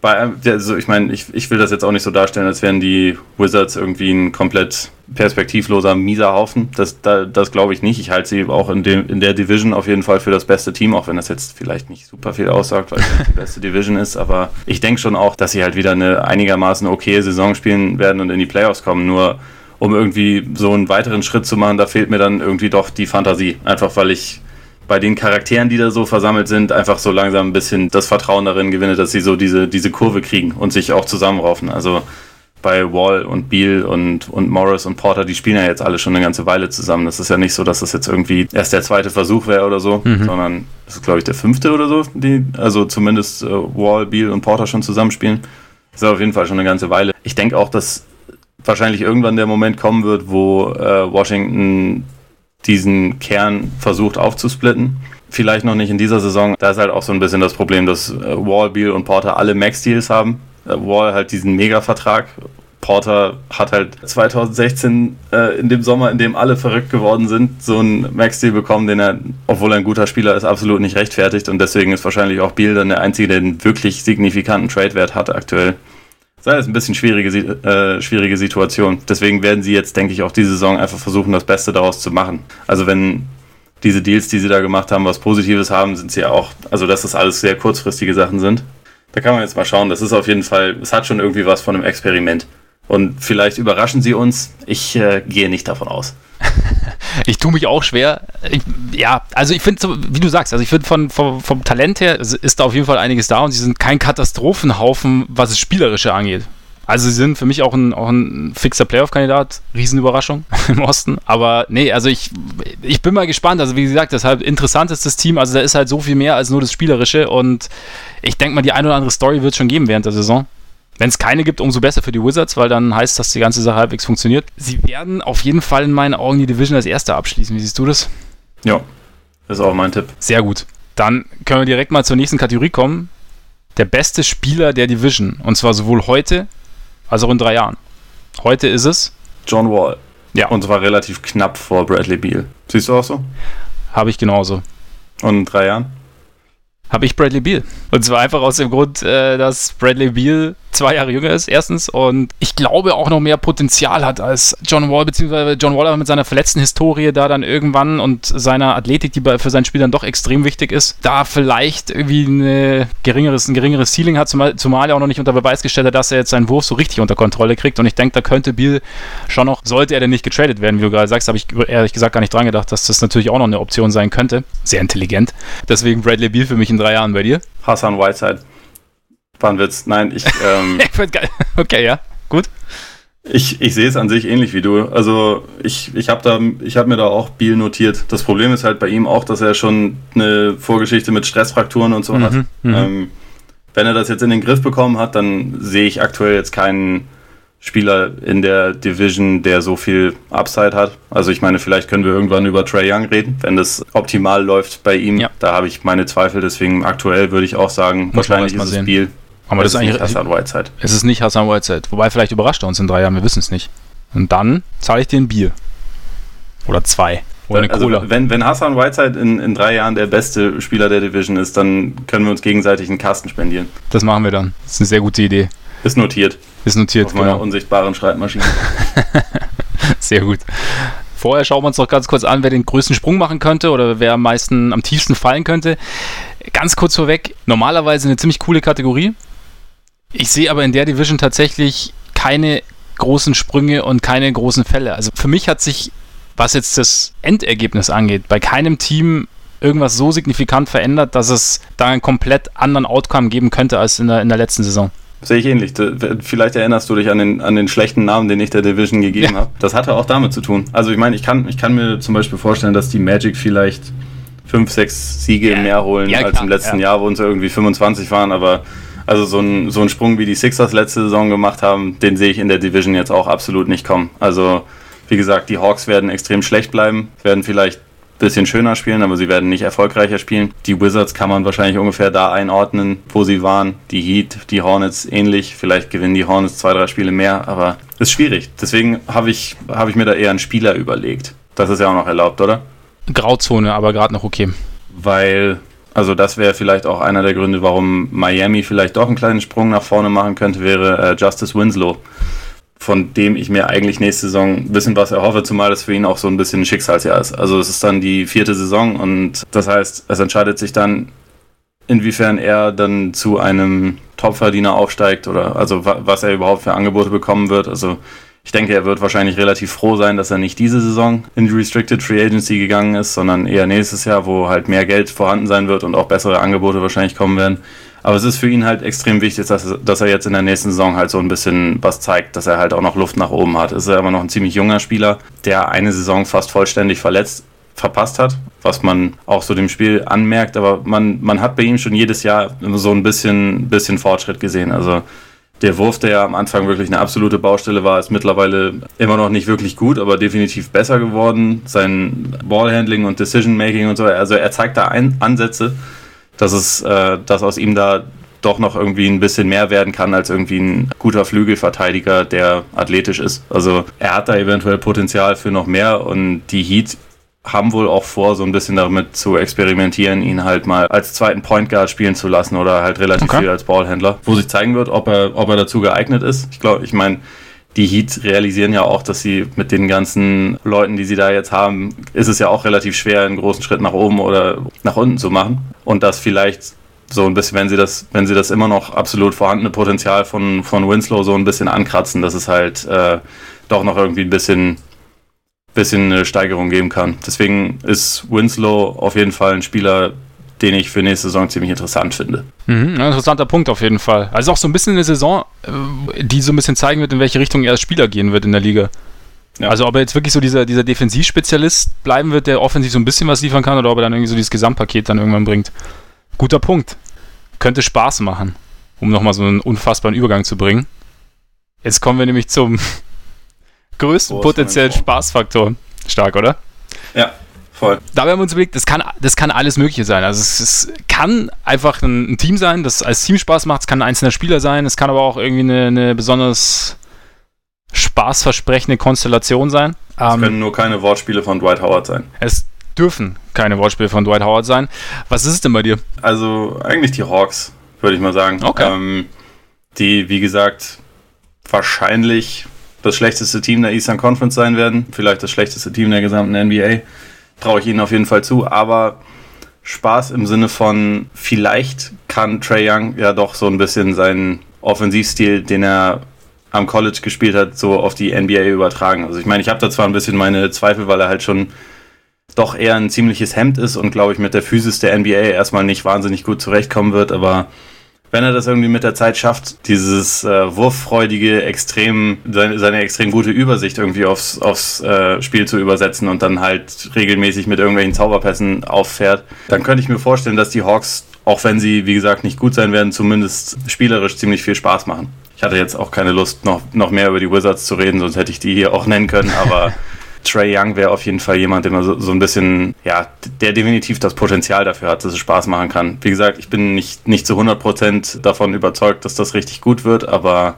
bei, also ich meine, ich, ich will das jetzt auch nicht so darstellen, als wären die Wizards irgendwie ein komplett perspektivloser, mieser Haufen. Das, da, das glaube ich nicht. Ich halte sie auch in, dem, in der Division auf jeden Fall für das beste Team, auch wenn das jetzt vielleicht nicht super viel aussagt, weil es die beste Division ist. Aber ich denke schon auch, dass sie halt wieder eine einigermaßen okay Saison spielen werden und in die Playoffs kommen. Nur um irgendwie so einen weiteren Schritt zu machen, da fehlt mir dann irgendwie doch die Fantasie. Einfach weil ich bei den Charakteren, die da so versammelt sind, einfach so langsam ein bisschen das Vertrauen darin gewinne, dass sie so diese, diese Kurve kriegen und sich auch zusammenraufen. Also bei Wall und Beal und, und Morris und Porter, die spielen ja jetzt alle schon eine ganze Weile zusammen. Das ist ja nicht so, dass das jetzt irgendwie erst der zweite Versuch wäre oder so, mhm. sondern das ist, glaube ich, der fünfte oder so, die, also zumindest äh, Wall, Beal und Porter schon zusammenspielen. Das ist auf jeden Fall schon eine ganze Weile. Ich denke auch, dass wahrscheinlich irgendwann der Moment kommen wird, wo äh, Washington diesen Kern versucht aufzusplitten. Vielleicht noch nicht in dieser Saison. Da ist halt auch so ein bisschen das Problem, dass äh, Wall, Beal und Porter alle Max-Deals haben. Äh, Wall halt diesen Mega-Vertrag. Porter hat halt 2016 äh, in dem Sommer, in dem alle verrückt geworden sind, so einen Max-Deal bekommen, den er, obwohl er ein guter Spieler ist, absolut nicht rechtfertigt. Und deswegen ist wahrscheinlich auch Beal dann der Einzige, der einen wirklich signifikanten Trade-Wert hat aktuell sei es ein bisschen schwierige, äh, schwierige Situation. Deswegen werden sie jetzt, denke ich, auch diese Saison einfach versuchen, das Beste daraus zu machen. Also wenn diese Deals, die sie da gemacht haben, was Positives haben, sind sie ja auch, also dass das alles sehr kurzfristige Sachen sind. Da kann man jetzt mal schauen. Das ist auf jeden Fall, es hat schon irgendwie was von einem Experiment. Und vielleicht überraschen sie uns. Ich äh, gehe nicht davon aus. ich tue mich auch schwer. Ich, ja, also ich finde, so, wie du sagst, also ich finde von, vom, vom Talent her ist da auf jeden Fall einiges da und sie sind kein Katastrophenhaufen, was das Spielerische angeht. Also sie sind für mich auch ein, auch ein fixer Playoff-Kandidat. Riesenüberraschung im Osten. Aber nee, also ich, ich bin mal gespannt. Also wie gesagt, deshalb interessant ist das Team. Also da ist halt so viel mehr als nur das Spielerische. Und ich denke mal, die eine oder andere Story wird es schon geben während der Saison. Wenn es keine gibt, umso besser für die Wizards, weil dann heißt, dass die ganze Sache halbwegs funktioniert. Sie werden auf jeden Fall in meinen Augen die Division als Erster abschließen. Wie siehst du das? Ja, das ist auch mein Tipp. Sehr gut. Dann können wir direkt mal zur nächsten Kategorie kommen. Der beste Spieler der Division. Und zwar sowohl heute als auch in drei Jahren. Heute ist es John Wall. Ja. Und zwar relativ knapp vor Bradley Beal. Siehst du auch so? Habe ich genauso. Und in drei Jahren? habe ich Bradley Beal. Und zwar einfach aus dem Grund, äh, dass Bradley Beal zwei Jahre jünger ist, erstens. Und ich glaube auch noch mehr Potenzial hat als John Wall, beziehungsweise John Wall mit seiner verletzten Historie da dann irgendwann und seiner Athletik, die für seinen Spiel dann doch extrem wichtig ist, da vielleicht irgendwie eine geringeres, ein geringeres Ceiling hat, zumal, zumal er auch noch nicht unter Beweis gestellt hat, dass er jetzt seinen Wurf so richtig unter Kontrolle kriegt. Und ich denke, da könnte Biel schon noch, sollte er denn nicht getradet werden, wie du gerade sagst, habe ich ehrlich gesagt gar nicht dran gedacht, dass das natürlich auch noch eine Option sein könnte. Sehr intelligent. Deswegen Bradley Beal für mich in drei Jahren bei dir. Hassan Whiteside. War ein Witz. Nein, ich. Ähm, okay, ja, gut. Ich, ich sehe es an sich ähnlich wie du. Also ich, ich habe habe mir da auch Biel notiert. Das Problem ist halt bei ihm auch, dass er schon eine Vorgeschichte mit Stressfrakturen und so mhm, hat. Mhm. Ähm, wenn er das jetzt in den Griff bekommen hat, dann sehe ich aktuell jetzt keinen Spieler in der Division, der so viel Upside hat. Also ich meine, vielleicht können wir irgendwann über Trey Young reden, wenn das optimal läuft bei ihm. Ja. Da habe ich meine Zweifel, deswegen aktuell würde ich auch sagen, Muss wahrscheinlich ist es Spiel. Aber das ist eigentlich Hassan Whiteside. Es ist nicht Hassan Whiteside. Wobei vielleicht überrascht er uns in drei Jahren, wir wissen es nicht. Und dann zahle ich dir ein Bier. Oder zwei. Oder eine also, Cola. Wenn, wenn Hassan Whiteside in, in drei Jahren der beste Spieler der Division ist, dann können wir uns gegenseitig einen Kasten spendieren. Das machen wir dann. Das ist eine sehr gute Idee. Ist notiert. Ist notiert, Auf meiner genau. unsichtbaren Schreibmaschine. sehr gut. Vorher schauen wir uns noch ganz kurz an, wer den größten Sprung machen könnte oder wer am meisten, am tiefsten fallen könnte. Ganz kurz vorweg, normalerweise eine ziemlich coole Kategorie. Ich sehe aber in der Division tatsächlich keine großen Sprünge und keine großen Fälle. Also für mich hat sich, was jetzt das Endergebnis angeht, bei keinem Team irgendwas so signifikant verändert, dass es da einen komplett anderen Outcome geben könnte als in der, in der letzten Saison. Sehe ich ähnlich. Vielleicht erinnerst du dich an den, an den schlechten Namen, den ich der Division gegeben ja. habe. Das hatte auch damit zu tun. Also ich meine, ich kann, ich kann mir zum Beispiel vorstellen, dass die Magic vielleicht fünf, sechs Siege ja. mehr holen ja, als im letzten Jahr, wo uns irgendwie 25 waren, aber also so ein, so ein Sprung, wie die Sixers letzte Saison gemacht haben, den sehe ich in der Division jetzt auch absolut nicht kommen. Also wie gesagt, die Hawks werden extrem schlecht bleiben, werden vielleicht ein bisschen schöner spielen, aber sie werden nicht erfolgreicher spielen. Die Wizards kann man wahrscheinlich ungefähr da einordnen, wo sie waren. Die Heat, die Hornets ähnlich. Vielleicht gewinnen die Hornets zwei, drei Spiele mehr, aber ist schwierig. Deswegen habe ich, hab ich mir da eher einen Spieler überlegt. Das ist ja auch noch erlaubt, oder? Grauzone, aber gerade noch okay. Weil also das wäre vielleicht auch einer der Gründe, warum Miami vielleicht doch einen kleinen Sprung nach vorne machen könnte, wäre äh, Justice Winslow, von dem ich mir eigentlich nächste Saison wissen was erhoffe, zumal es für ihn auch so ein bisschen ein Schicksalsjahr ist. Also es ist dann die vierte Saison und das heißt, es entscheidet sich dann, inwiefern er dann zu einem Topverdiener aufsteigt oder also was er überhaupt für Angebote bekommen wird. Also ich denke, er wird wahrscheinlich relativ froh sein, dass er nicht diese Saison in die Restricted Free Agency gegangen ist, sondern eher nächstes Jahr, wo halt mehr Geld vorhanden sein wird und auch bessere Angebote wahrscheinlich kommen werden. Aber es ist für ihn halt extrem wichtig, dass, er jetzt in der nächsten Saison halt so ein bisschen was zeigt, dass er halt auch noch Luft nach oben hat. Ist er aber noch ein ziemlich junger Spieler, der eine Saison fast vollständig verletzt verpasst hat, was man auch so dem Spiel anmerkt, aber man, man hat bei ihm schon jedes Jahr so ein bisschen, bisschen Fortschritt gesehen. Also der Wurf, der ja am Anfang wirklich eine absolute Baustelle war, ist mittlerweile immer noch nicht wirklich gut, aber definitiv besser geworden. Sein Ballhandling und Decision Making und so, also er zeigt da ein, Ansätze, dass es, äh, dass aus ihm da doch noch irgendwie ein bisschen mehr werden kann als irgendwie ein guter Flügelverteidiger, der athletisch ist. Also er hat da eventuell Potenzial für noch mehr und die Heat haben wohl auch vor, so ein bisschen damit zu experimentieren, ihn halt mal als zweiten Point Guard spielen zu lassen oder halt relativ okay. viel als Ballhändler, wo sich zeigen wird, ob er, ob er dazu geeignet ist. Ich glaube, ich meine, die Heat realisieren ja auch, dass sie mit den ganzen Leuten, die sie da jetzt haben, ist es ja auch relativ schwer, einen großen Schritt nach oben oder nach unten zu machen. Und das vielleicht so ein bisschen, wenn sie das, wenn sie das immer noch absolut vorhandene Potenzial von, von Winslow so ein bisschen ankratzen, dass es halt äh, doch noch irgendwie ein bisschen bisschen eine Steigerung geben kann. Deswegen ist Winslow auf jeden Fall ein Spieler, den ich für nächste Saison ziemlich interessant finde. Mhm, interessanter Punkt auf jeden Fall. Also auch so ein bisschen eine Saison, äh, die so ein bisschen zeigen wird, in welche Richtung er als Spieler gehen wird in der Liga. Ja. Also ob er jetzt wirklich so dieser, dieser Defensivspezialist bleiben wird, der offensiv so ein bisschen was liefern kann, oder ob er dann irgendwie so dieses Gesamtpaket dann irgendwann bringt. Guter Punkt. Könnte Spaß machen, um nochmal so einen unfassbaren Übergang zu bringen. Jetzt kommen wir nämlich zum größten potenziellen Spaßfaktor. Stark, oder? Ja, voll. Da haben wir uns überlegt, das kann, das kann alles Mögliche sein. Also es, es kann einfach ein, ein, Team sein, das als Team Spaß macht, es kann ein einzelner Spieler sein, es kann aber auch irgendwie eine, eine besonders spaßversprechende Konstellation sein. Es ähm, können nur keine Wortspiele von Dwight Howard sein. Es dürfen keine Wortspiele von Dwight Howard sein. Was ist es denn bei dir? Also eigentlich die Hawks, würde ich mal sagen. Okay. Ähm, die, wie gesagt, wahrscheinlich das schlechteste Team der Eastern Conference sein werden. Vielleicht das schlechteste Team der gesamten NBA. Traue ich ihnen auf jeden Fall zu. Aber Spaß im Sinne von, vielleicht kann Trey Young ja doch so ein bisschen seinen Offensivstil, den er am College gespielt hat, so auf die NBA übertragen. Also ich meine, ich habe da zwar ein bisschen meine Zweifel, weil er halt schon doch eher ein ziemliches Hemd ist und glaube ich mit der Physis der NBA erstmal nicht wahnsinnig gut zurechtkommen wird, aber wenn er das irgendwie mit der Zeit schafft, dieses äh, wurffreudige, extrem, seine, seine, extrem gute Übersicht irgendwie aufs, aufs äh, Spiel zu übersetzen und dann halt regelmäßig mit irgendwelchen Zauberpässen auffährt, dann könnte ich mir vorstellen, dass die Hawks, auch wenn sie, wie gesagt, nicht gut sein werden, zumindest spielerisch ziemlich viel Spaß machen. Ich hatte jetzt auch keine Lust, noch, noch mehr über die Wizards zu reden, sonst hätte ich die hier auch nennen können, aber Trey Young wäre auf jeden Fall jemand, der so, so ein bisschen, ja, der definitiv das Potenzial dafür hat, dass es Spaß machen kann. Wie gesagt, ich bin nicht, nicht zu 100% davon überzeugt, dass das richtig gut wird, aber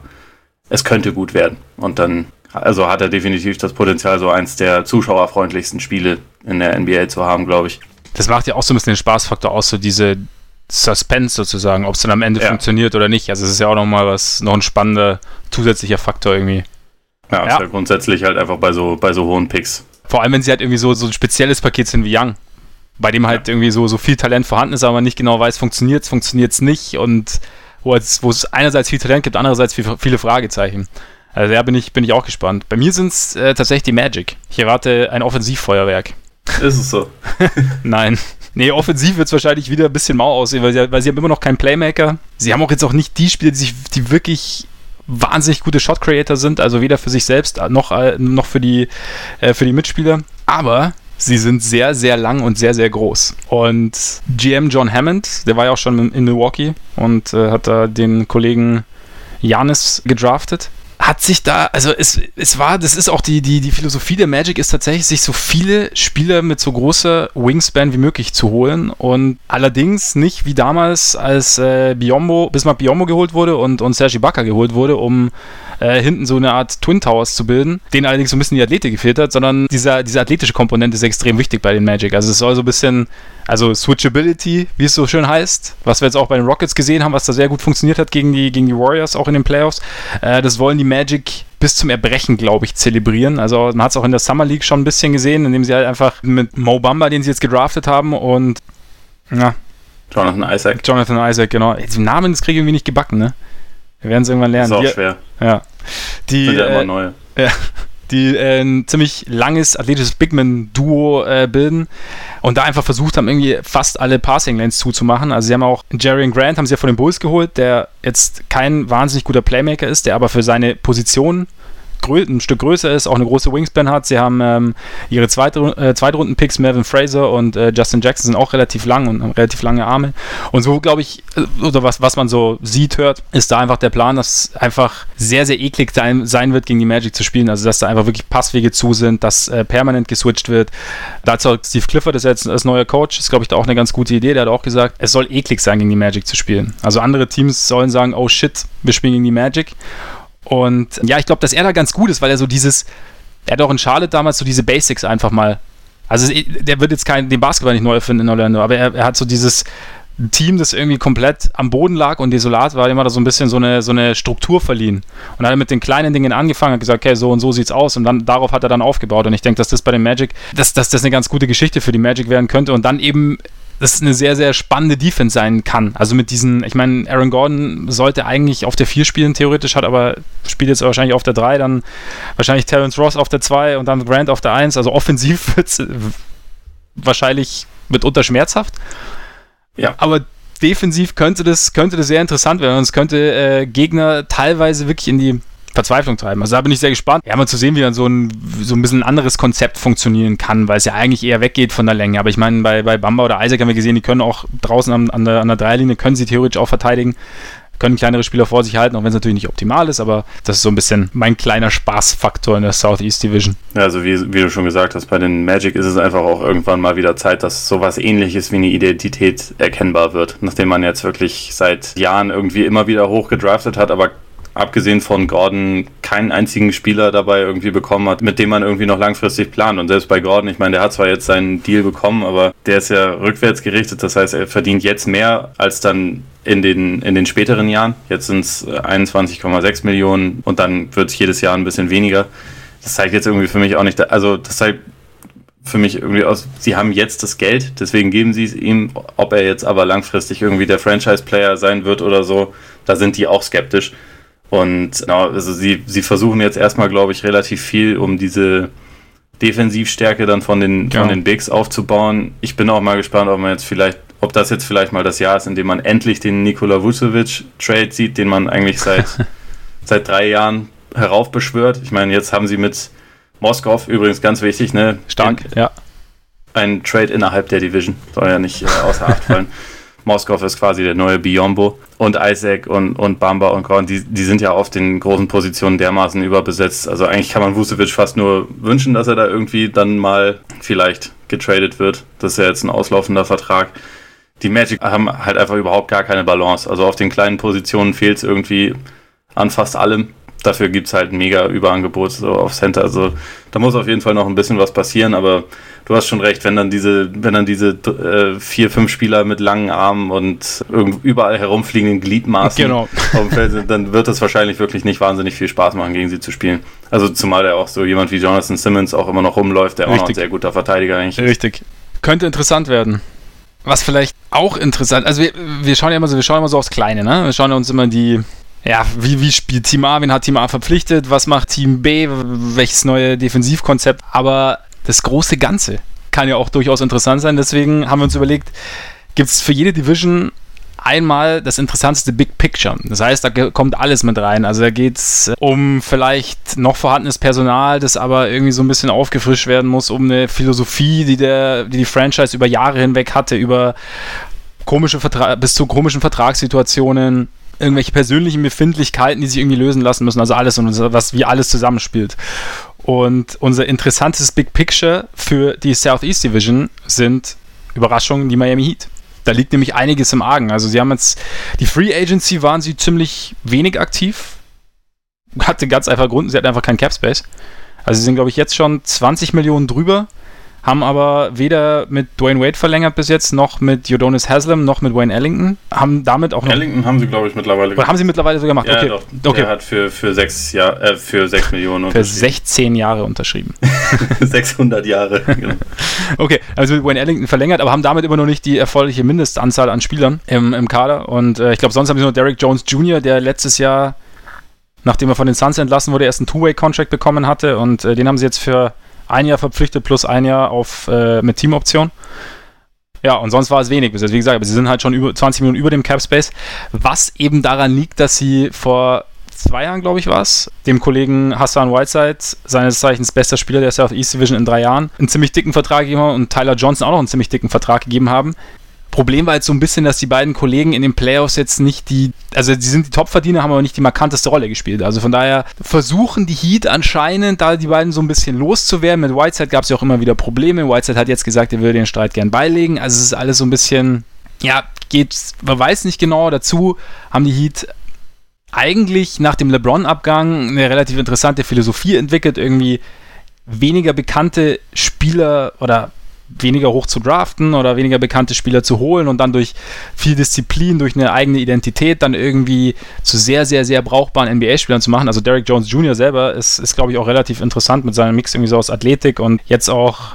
es könnte gut werden. Und dann, also hat er definitiv das Potenzial, so eins der zuschauerfreundlichsten Spiele in der NBA zu haben, glaube ich. Das macht ja auch so ein bisschen den Spaßfaktor aus, so diese Suspense sozusagen, ob es dann am Ende ja. funktioniert oder nicht. Also es ist ja auch nochmal was, noch ein spannender zusätzlicher Faktor irgendwie. Ja, ja. Ist ja grundsätzlich halt einfach bei so, bei so hohen Picks. Vor allem, wenn sie halt irgendwie so, so ein spezielles Paket sind wie Young. Bei dem halt ja. irgendwie so, so viel Talent vorhanden ist, aber man nicht genau weiß, funktioniert es, funktioniert es nicht und wo es, wo es einerseits viel Talent gibt, andererseits viel, viele Fragezeichen. Also da bin ich, bin ich auch gespannt. Bei mir sind es äh, tatsächlich die Magic. Ich erwarte ein Offensivfeuerwerk. Ist es so? Nein. Nee, offensiv wird es wahrscheinlich wieder ein bisschen mau aussehen, weil sie, weil sie haben immer noch keinen Playmaker. Sie haben auch jetzt auch nicht die Spieler, die, sich, die wirklich wahnsinnig gute Shot Creator sind, also weder für sich selbst noch, äh, noch für, die, äh, für die Mitspieler. Aber sie sind sehr, sehr lang und sehr, sehr groß. Und GM John Hammond, der war ja auch schon in Milwaukee und äh, hat da den Kollegen Janis gedraftet hat sich da, also es, es war, das ist auch die, die, die Philosophie der Magic ist tatsächlich, sich so viele Spieler mit so großer Wingspan wie möglich zu holen und allerdings nicht wie damals, als äh, Biombo, Bismarck Biombo geholt wurde und, und Sergi Bakker geholt wurde, um äh, hinten so eine Art Twin Towers zu bilden, denen allerdings so ein bisschen die Athletik gefehlt hat, sondern dieser, diese athletische Komponente ist extrem wichtig bei den Magic. Also es soll so ein bisschen, also Switchability, wie es so schön heißt, was wir jetzt auch bei den Rockets gesehen haben, was da sehr gut funktioniert hat gegen die, gegen die Warriors, auch in den Playoffs. Äh, das wollen die Magic bis zum Erbrechen, glaube ich, zelebrieren. Also man hat es auch in der Summer League schon ein bisschen gesehen, indem sie halt einfach mit Mo Bamba, den sie jetzt gedraftet haben und ja. Jonathan Isaac. Jonathan Isaac, genau. Den Namen, das kriege ich irgendwie nicht gebacken, ne? Wir werden es irgendwann lernen. Ist auch schwer. Ja. Die, Sind ja immer äh, neue. Ja, die äh, ein ziemlich langes athletisches Bigman-Duo äh, bilden und da einfach versucht haben, irgendwie fast alle Passing-Lanes zuzumachen. Also sie haben auch Jerry Grant, haben sie ja von den Bulls geholt, der jetzt kein wahnsinnig guter Playmaker ist, der aber für seine Position ein Stück größer ist, auch eine große Wingspan hat. Sie haben ähm, ihre zweite, äh, Zweitrunden-Picks, Melvin Fraser und äh, Justin Jackson, sind auch relativ lang und haben relativ lange Arme. Und so, glaube ich, äh, oder was, was man so sieht, hört, ist da einfach der Plan, dass einfach sehr, sehr eklig sein, sein wird, gegen die Magic zu spielen. Also, dass da einfach wirklich Passwege zu sind, dass äh, permanent geswitcht wird. Dazu hat Steve Clifford ist jetzt als neuer Coach, ist, glaube ich, da auch eine ganz gute Idee. Der hat auch gesagt, es soll eklig sein, gegen die Magic zu spielen. Also, andere Teams sollen sagen, oh shit, wir spielen gegen die Magic. Und ja, ich glaube, dass er da ganz gut ist, weil er so dieses, er hat auch in Charlotte damals so diese Basics einfach mal. Also der wird jetzt kein, den Basketball nicht neu erfinden in Orlando, aber er, er hat so dieses Team, das irgendwie komplett am Boden lag und desolat war, immer da so ein bisschen so eine, so eine Struktur verliehen. Und hat mit den kleinen Dingen angefangen, hat gesagt, okay, so und so sieht's aus und dann darauf hat er dann aufgebaut. Und ich denke, dass das bei den Magic, dass, dass das eine ganz gute Geschichte für die Magic werden könnte und dann eben das eine sehr, sehr spannende Defense sein kann. Also mit diesen, ich meine, Aaron Gordon sollte eigentlich auf der 4 spielen, theoretisch, hat aber spielt jetzt wahrscheinlich auf der 3, dann wahrscheinlich Terence Ross auf der 2 und dann Grant auf der 1. Also offensiv wird es wahrscheinlich mitunter schmerzhaft. Ja. Aber defensiv könnte das, könnte das sehr interessant werden und es könnte äh, Gegner teilweise wirklich in die Verzweiflung treiben. Also da bin ich sehr gespannt. Ja, mal zu sehen, wie dann so ein, so ein bisschen anderes Konzept funktionieren kann, weil es ja eigentlich eher weggeht von der Länge. Aber ich meine, bei, bei Bamba oder Isaac haben wir gesehen, die können auch draußen an, an, der, an der Dreierlinie, können sie theoretisch auch verteidigen können kleinere Spieler vor sich halten, auch wenn es natürlich nicht optimal ist, aber das ist so ein bisschen mein kleiner Spaßfaktor in der Southeast Division. Ja, also wie, wie, du schon gesagt hast, bei den Magic ist es einfach auch irgendwann mal wieder Zeit, dass sowas ähnliches wie eine Identität erkennbar wird, nachdem man jetzt wirklich seit Jahren irgendwie immer wieder hochgedraftet hat, aber abgesehen von Gordon keinen einzigen Spieler dabei irgendwie bekommen hat, mit dem man irgendwie noch langfristig plant. Und selbst bei Gordon, ich meine, der hat zwar jetzt seinen Deal bekommen, aber der ist ja rückwärts gerichtet. Das heißt, er verdient jetzt mehr als dann in den, in den späteren Jahren. Jetzt sind es 21,6 Millionen und dann wird es jedes Jahr ein bisschen weniger. Das zeigt jetzt irgendwie für mich auch nicht, also das zeigt für mich irgendwie aus, sie haben jetzt das Geld, deswegen geben sie es ihm. Ob er jetzt aber langfristig irgendwie der Franchise-Player sein wird oder so, da sind die auch skeptisch. Und genau, also sie, sie versuchen jetzt erstmal, glaube ich, relativ viel, um diese Defensivstärke dann von den, ja. von den Bigs aufzubauen. Ich bin auch mal gespannt, ob man jetzt vielleicht, ob das jetzt vielleicht mal das Jahr ist, in dem man endlich den Nikola Vucevic-Trade sieht, den man eigentlich seit, seit drei Jahren heraufbeschwört. Ich meine, jetzt haben sie mit Moskau, übrigens ganz wichtig, ne? Stark, in, ja. Ein Trade innerhalb der Division, soll ja nicht äh, außer Acht fallen. Moskau ist quasi der neue Biombo. Und Isaac und, und Bamba und Gordon, die, die sind ja auf den großen Positionen dermaßen überbesetzt. Also eigentlich kann man Vucevic fast nur wünschen, dass er da irgendwie dann mal vielleicht getradet wird. Das ist ja jetzt ein auslaufender Vertrag. Die Magic haben halt einfach überhaupt gar keine Balance. Also auf den kleinen Positionen fehlt es irgendwie an fast allem dafür gibt es halt ein mega Überangebot so auf Center. Also da muss auf jeden Fall noch ein bisschen was passieren, aber du hast schon recht, wenn dann diese, wenn dann diese äh, vier, fünf Spieler mit langen Armen und überall herumfliegenden Gliedmaßen genau. auf dem Feld sind, dann wird das wahrscheinlich wirklich nicht wahnsinnig viel Spaß machen, gegen sie zu spielen. Also zumal der auch so jemand wie Jonathan Simmons auch immer noch rumläuft, der Richtig. auch noch ein sehr guter Verteidiger eigentlich ist. Richtig. Könnte interessant werden. Was vielleicht auch interessant, also wir, wir schauen ja immer so, wir schauen immer so aufs Kleine, ne? Wir schauen uns immer die, ja, wie, wie spielt Team A, wen hat Team A verpflichtet, was macht Team B, welches neue Defensivkonzept, aber das große Ganze kann ja auch durchaus interessant sein. Deswegen haben wir uns überlegt, gibt es für jede Division einmal das interessanteste Big Picture. Das heißt, da kommt alles mit rein. Also da geht es um vielleicht noch vorhandenes Personal, das aber irgendwie so ein bisschen aufgefrischt werden muss, um eine Philosophie, die der, die, die Franchise über Jahre hinweg hatte, über komische Vertra bis zu komischen Vertragssituationen, irgendwelche persönlichen Befindlichkeiten, die sich irgendwie lösen lassen müssen. Also alles und was wie alles zusammenspielt. Und unser interessantes Big Picture für die Southeast Division sind Überraschungen, die Miami Heat. Da liegt nämlich einiges im Argen. Also sie haben jetzt, die Free Agency waren sie ziemlich wenig aktiv. Hatte ganz einfach Grund, sie hatten einfach keinen Cap Space. Also sie sind, glaube ich, jetzt schon 20 Millionen drüber haben aber weder mit Dwayne Wade verlängert bis jetzt, noch mit Udonis Haslam, noch mit Wayne Ellington. Haben damit auch noch. Ellington haben sie, glaube ich, mittlerweile gemacht. Haben sie mittlerweile so gemacht? Ja, okay. Doch. okay. Der hat für, für, sechs, Jahr, äh, für sechs Millionen Für 16 Jahre unterschrieben. 600 Jahre, genau. Okay, also mit Wayne Ellington verlängert, aber haben damit immer noch nicht die erforderliche Mindestanzahl an Spielern im, im Kader. Und äh, ich glaube, sonst haben sie nur Derek Jones Jr., der letztes Jahr, nachdem er von den Suns entlassen wurde, erst einen Two-Way-Contract bekommen hatte. Und äh, den haben sie jetzt für ein Jahr verpflichtet plus ein Jahr auf, äh, mit Teamoption. Ja, und sonst war es wenig bis jetzt. Wie gesagt, aber sie sind halt schon über 20 Minuten über dem Cap Space, was eben daran liegt, dass sie vor zwei Jahren, glaube ich, war es, dem Kollegen Hassan Whiteside, seines Zeichens bester Spieler der Southeast Division in drei Jahren, einen ziemlich dicken Vertrag gegeben haben und Tyler Johnson auch noch einen ziemlich dicken Vertrag gegeben haben, Problem war jetzt so ein bisschen, dass die beiden Kollegen in den Playoffs jetzt nicht die, also sie sind die Topverdiener, haben aber nicht die markanteste Rolle gespielt. Also von daher versuchen die Heat anscheinend, da die beiden so ein bisschen loszuwerden. Mit Whiteside gab es ja auch immer wieder Probleme. Whiteside hat jetzt gesagt, er würde den Streit gern beilegen. Also es ist alles so ein bisschen, ja, geht, man weiß nicht genau. Dazu haben die Heat eigentlich nach dem LeBron-Abgang eine relativ interessante Philosophie entwickelt, irgendwie weniger bekannte Spieler oder weniger hoch zu draften oder weniger bekannte Spieler zu holen und dann durch viel Disziplin, durch eine eigene Identität dann irgendwie zu sehr, sehr, sehr brauchbaren NBA-Spielern zu machen. Also Derek Jones Jr. selber ist, ist glaube ich, auch relativ interessant mit seinem Mix irgendwie so aus Athletik und jetzt auch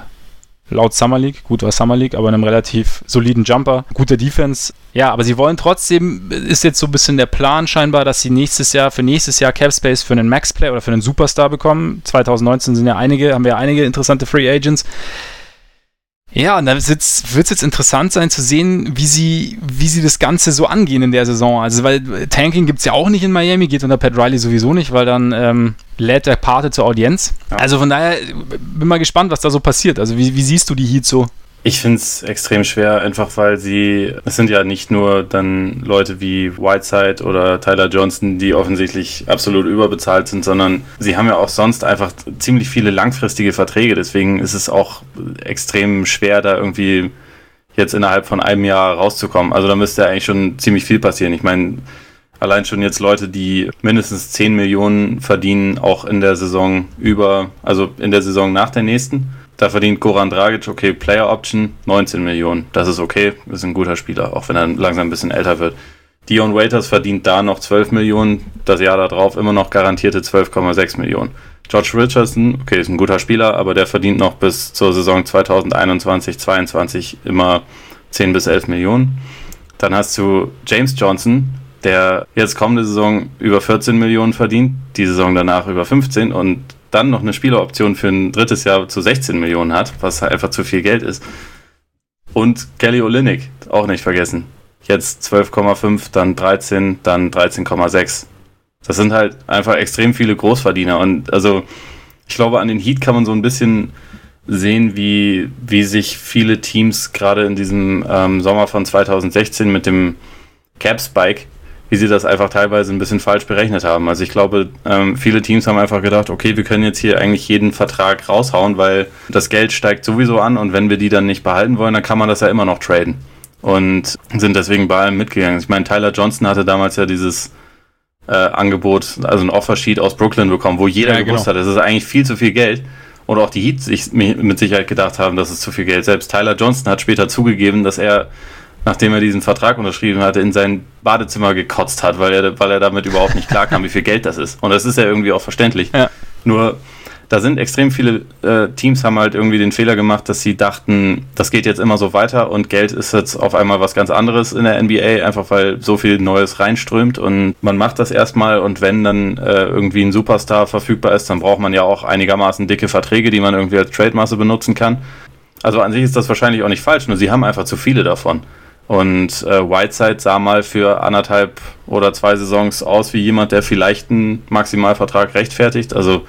laut Summer League, gut war Summer League, aber einem relativ soliden Jumper, guter Defense. Ja, aber sie wollen trotzdem, ist jetzt so ein bisschen der Plan scheinbar, dass sie nächstes Jahr, für nächstes Jahr Cap Space für einen Max Play oder für einen Superstar bekommen. 2019 sind ja einige, haben wir ja einige interessante Free Agents. Ja, und da wird es jetzt interessant sein zu sehen, wie sie, wie sie das Ganze so angehen in der Saison. Also, weil Tanking gibt es ja auch nicht in Miami, geht unter Pat Riley sowieso nicht, weil dann ähm, lädt der Pate zur Audienz. Ja. Also von daher bin mal gespannt, was da so passiert. Also, wie, wie siehst du die Heat so? Ich finde es extrem schwer, einfach weil sie, es sind ja nicht nur dann Leute wie Whiteside oder Tyler Johnson, die offensichtlich absolut überbezahlt sind, sondern sie haben ja auch sonst einfach ziemlich viele langfristige Verträge. Deswegen ist es auch extrem schwer, da irgendwie jetzt innerhalb von einem Jahr rauszukommen. Also da müsste eigentlich schon ziemlich viel passieren. Ich meine, Allein schon jetzt Leute, die mindestens 10 Millionen verdienen, auch in der Saison über, also in der Saison nach der nächsten. Da verdient Goran Dragic, okay, Player Option, 19 Millionen. Das ist okay, ist ein guter Spieler, auch wenn er langsam ein bisschen älter wird. Dion Waiters verdient da noch 12 Millionen, das Jahr darauf immer noch garantierte 12,6 Millionen. George Richardson, okay, ist ein guter Spieler, aber der verdient noch bis zur Saison 2021, 2022 immer 10 bis 11 Millionen. Dann hast du James Johnson, der jetzt kommende Saison über 14 Millionen verdient, die Saison danach über 15 und dann noch eine Spieleroption für ein drittes Jahr zu 16 Millionen hat, was halt einfach zu viel Geld ist. Und Kelly Olynyk, auch nicht vergessen. Jetzt 12,5, dann 13, dann 13,6. Das sind halt einfach extrem viele Großverdiener. Und also ich glaube, an den Heat kann man so ein bisschen sehen, wie, wie sich viele Teams gerade in diesem ähm, Sommer von 2016 mit dem Cap Spike, wie sie das einfach teilweise ein bisschen falsch berechnet haben. Also ich glaube, ähm, viele Teams haben einfach gedacht, okay, wir können jetzt hier eigentlich jeden Vertrag raushauen, weil das Geld steigt sowieso an und wenn wir die dann nicht behalten wollen, dann kann man das ja immer noch traden. Und sind deswegen bei allem mitgegangen. Ich meine, Tyler Johnson hatte damals ja dieses äh, Angebot, also ein Offersheet aus Brooklyn bekommen, wo jeder ja, gewusst genau. hat, das ist eigentlich viel zu viel Geld. Und auch die Heat sich mit Sicherheit gedacht haben, das ist zu viel Geld. Selbst Tyler Johnson hat später zugegeben, dass er, nachdem er diesen Vertrag unterschrieben hatte, in sein Badezimmer gekotzt hat, weil er, weil er damit überhaupt nicht klarkam, wie viel Geld das ist. Und das ist ja irgendwie auch verständlich. Ja. Nur da sind extrem viele äh, Teams haben halt irgendwie den Fehler gemacht, dass sie dachten, das geht jetzt immer so weiter und Geld ist jetzt auf einmal was ganz anderes in der NBA, einfach weil so viel Neues reinströmt und man macht das erstmal und wenn dann äh, irgendwie ein Superstar verfügbar ist, dann braucht man ja auch einigermaßen dicke Verträge, die man irgendwie als Trademasse benutzen kann. Also an sich ist das wahrscheinlich auch nicht falsch, nur sie haben einfach zu viele davon. Und äh, Whiteside sah mal für anderthalb oder zwei Saisons aus wie jemand, der vielleicht einen Maximalvertrag rechtfertigt. Also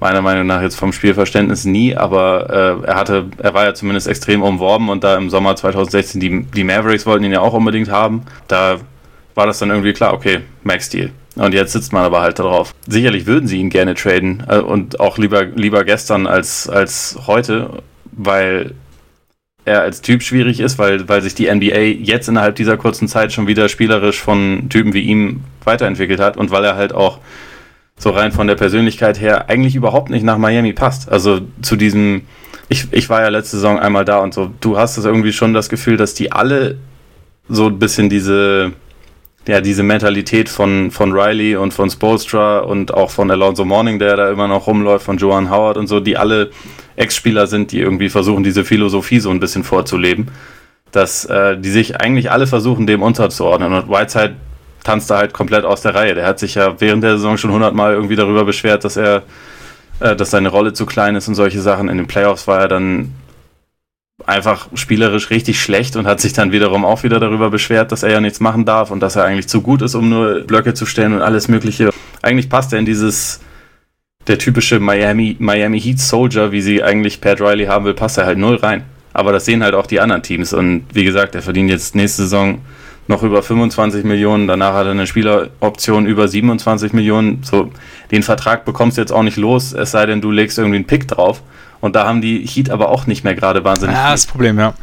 meiner Meinung nach jetzt vom Spielverständnis nie, aber äh, er hatte, er war ja zumindest extrem umworben und da im Sommer 2016 die, die Mavericks wollten ihn ja auch unbedingt haben. Da war das dann irgendwie klar, okay, Max Deal. Und jetzt sitzt man aber halt darauf. Sicherlich würden sie ihn gerne traden äh, und auch lieber, lieber gestern als, als heute, weil er als Typ schwierig ist, weil, weil sich die NBA jetzt innerhalb dieser kurzen Zeit schon wieder spielerisch von Typen wie ihm weiterentwickelt hat und weil er halt auch so rein von der Persönlichkeit her eigentlich überhaupt nicht nach Miami passt. Also zu diesem, ich, ich war ja letzte Saison einmal da und so, du hast das irgendwie schon das Gefühl, dass die alle so ein bisschen diese, ja, diese Mentalität von, von Riley und von Spolstra und auch von Alonso Morning, der da immer noch rumläuft, von Joan Howard und so, die alle Ex-Spieler sind, die irgendwie versuchen, diese Philosophie so ein bisschen vorzuleben. Dass äh, die sich eigentlich alle versuchen, dem unterzuordnen. Und Whiteside tanzt er halt komplett aus der Reihe. Der hat sich ja während der Saison schon hundertmal irgendwie darüber beschwert, dass er, äh, dass seine Rolle zu klein ist und solche Sachen. In den Playoffs war er dann einfach spielerisch richtig schlecht und hat sich dann wiederum auch wieder darüber beschwert, dass er ja nichts machen darf und dass er eigentlich zu gut ist, um nur Blöcke zu stellen und alles Mögliche. Eigentlich passt er in dieses der typische Miami, Miami Heat Soldier, wie sie eigentlich Pat Riley haben will, passt er halt null rein. Aber das sehen halt auch die anderen Teams. Und wie gesagt, er verdient jetzt nächste Saison noch über 25 Millionen, danach hat er eine Spieleroption über 27 Millionen. So, den Vertrag bekommst du jetzt auch nicht los, es sei denn, du legst irgendwie einen Pick drauf. Und da haben die Heat aber auch nicht mehr gerade wahnsinnig. Ja, das Problem, ja.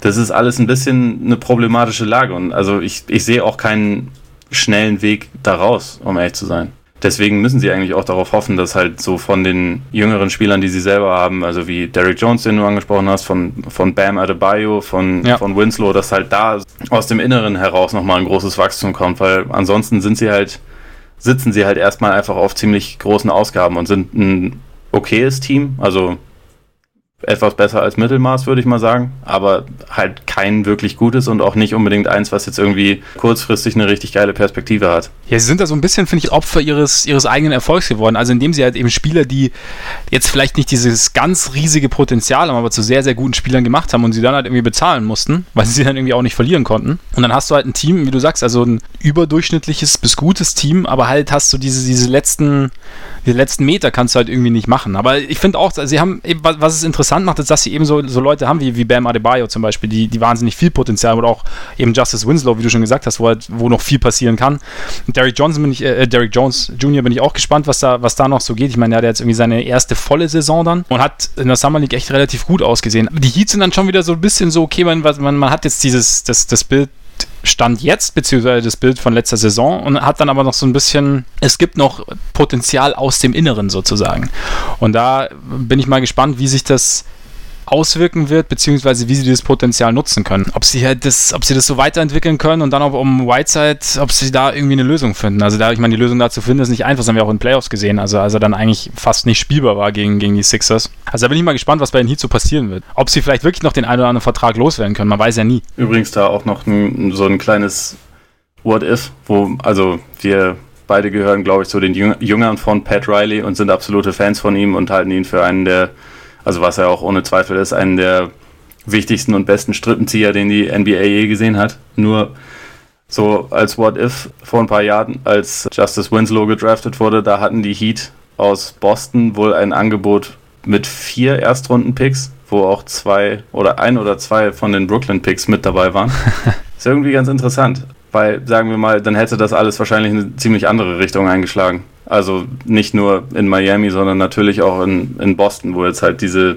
Das ist alles ein bisschen eine problematische Lage. Und also ich, ich sehe auch keinen schnellen Weg daraus, um ehrlich zu sein deswegen müssen sie eigentlich auch darauf hoffen, dass halt so von den jüngeren Spielern, die sie selber haben, also wie Derek Jones, den du angesprochen hast, von, von Bam Adebayo, von, ja. von Winslow, dass halt da aus dem Inneren heraus nochmal ein großes Wachstum kommt, weil ansonsten sind sie halt, sitzen sie halt erstmal einfach auf ziemlich großen Ausgaben und sind ein okayes Team, also etwas besser als Mittelmaß, würde ich mal sagen, aber halt kein wirklich gutes und auch nicht unbedingt eins, was jetzt irgendwie kurzfristig eine richtig geile Perspektive hat. Ja, sie sind da so ein bisschen, finde ich, Opfer ihres, ihres eigenen Erfolgs geworden. Also indem sie halt eben Spieler, die jetzt vielleicht nicht dieses ganz riesige Potenzial haben, aber zu sehr, sehr guten Spielern gemacht haben und sie dann halt irgendwie bezahlen mussten, weil sie dann irgendwie auch nicht verlieren konnten. Und dann hast du halt ein Team, wie du sagst, also ein überdurchschnittliches bis gutes Team, aber halt hast du diese, diese letzten, diese letzten Meter kannst du halt irgendwie nicht machen. Aber ich finde auch, sie haben, was es interessant macht, ist, dass sie eben so, so Leute haben wie, wie Bam Adebayo zum Beispiel, die, die wahnsinnig viel Potenzial haben oder auch eben Justice Winslow, wie du schon gesagt hast, wo, halt, wo noch viel passieren kann. Und Derrick Johnson bin ich, äh, Derrick Jones Jr. bin ich auch gespannt, was da, was da noch so geht. Ich meine, der hat jetzt irgendwie seine erste volle Saison dann und hat in der Summer League echt relativ gut ausgesehen. Die Heats sind dann schon wieder so ein bisschen so, okay, man, man, man hat jetzt dieses, das, das Bild Stand jetzt, beziehungsweise das Bild von letzter Saison und hat dann aber noch so ein bisschen, es gibt noch Potenzial aus dem Inneren sozusagen. Und da bin ich mal gespannt, wie sich das auswirken wird, beziehungsweise wie sie dieses Potenzial nutzen können. Ob sie halt das, ob sie das so weiterentwickeln können und dann auch um Whiteside, ob sie da irgendwie eine Lösung finden. Also da, ich meine, die Lösung da zu finden ist nicht einfach, das haben wir auch in Playoffs gesehen, also als er dann eigentlich fast nicht spielbar war gegen, gegen die Sixers. Also da bin ich mal gespannt, was bei den Heat so passieren wird. Ob sie vielleicht wirklich noch den einen oder anderen Vertrag loswerden können, man weiß ja nie. Übrigens da auch noch ein, so ein kleines What If, wo, also wir beide gehören, glaube ich, zu den Jüngern von Pat Riley und sind absolute Fans von ihm und halten ihn für einen der also was er auch ohne Zweifel ist, einen der wichtigsten und besten Strippenzieher, den die NBA je gesehen hat. Nur so als What If vor ein paar Jahren, als Justice Winslow gedraftet wurde, da hatten die Heat aus Boston wohl ein Angebot mit vier Erstrunden-Picks, wo auch zwei oder ein oder zwei von den Brooklyn-Picks mit dabei waren. ist irgendwie ganz interessant, weil, sagen wir mal, dann hätte das alles wahrscheinlich eine ziemlich andere Richtung eingeschlagen. Also nicht nur in Miami, sondern natürlich auch in, in Boston, wo jetzt halt diese,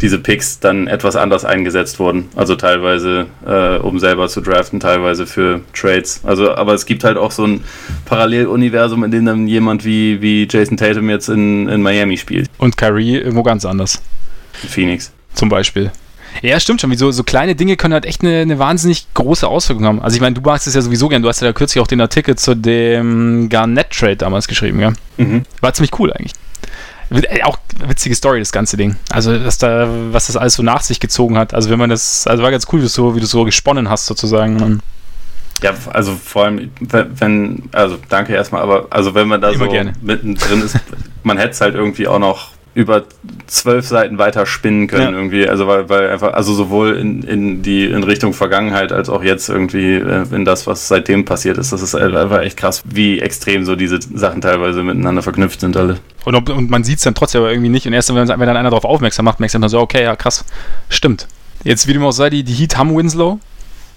diese Picks dann etwas anders eingesetzt wurden. Also teilweise, äh, um selber zu draften, teilweise für Trades. Also, aber es gibt halt auch so ein Paralleluniversum, in dem dann jemand wie, wie Jason Tatum jetzt in, in Miami spielt. Und Kyrie irgendwo ganz anders. Phoenix. Zum Beispiel. Ja, stimmt schon. Wie so, so kleine Dinge können halt echt eine, eine wahnsinnig große Auswirkung haben. Also ich meine, du magst es ja sowieso gern. Du hast ja da kürzlich auch den Artikel zu dem Garnett-Trade damals geschrieben, ja? Mhm. War ziemlich cool eigentlich. Äh, auch witzige Story, das ganze Ding. Also, dass da, was das alles so nach sich gezogen hat. Also, wenn man das, also war ganz cool, wie du so, wie du so gesponnen hast, sozusagen. Ja, also vor allem, wenn, also danke erstmal, aber also wenn man da Immer so gerne. mittendrin ist, man hätte es halt irgendwie auch noch über zwölf Seiten weiter spinnen können ja. irgendwie. Also weil, weil einfach, also sowohl in, in die in Richtung Vergangenheit als auch jetzt irgendwie äh, in das, was seitdem passiert ist. Das ist einfach echt krass, wie extrem so diese Sachen teilweise miteinander verknüpft sind alle. Und, ob, und man sieht es dann trotzdem aber irgendwie nicht. Und erst wenn, wenn dann einer darauf aufmerksam macht, merkt man so, okay, ja krass, stimmt. Jetzt, wie dem auch sei, die, die Heat haben Winslow.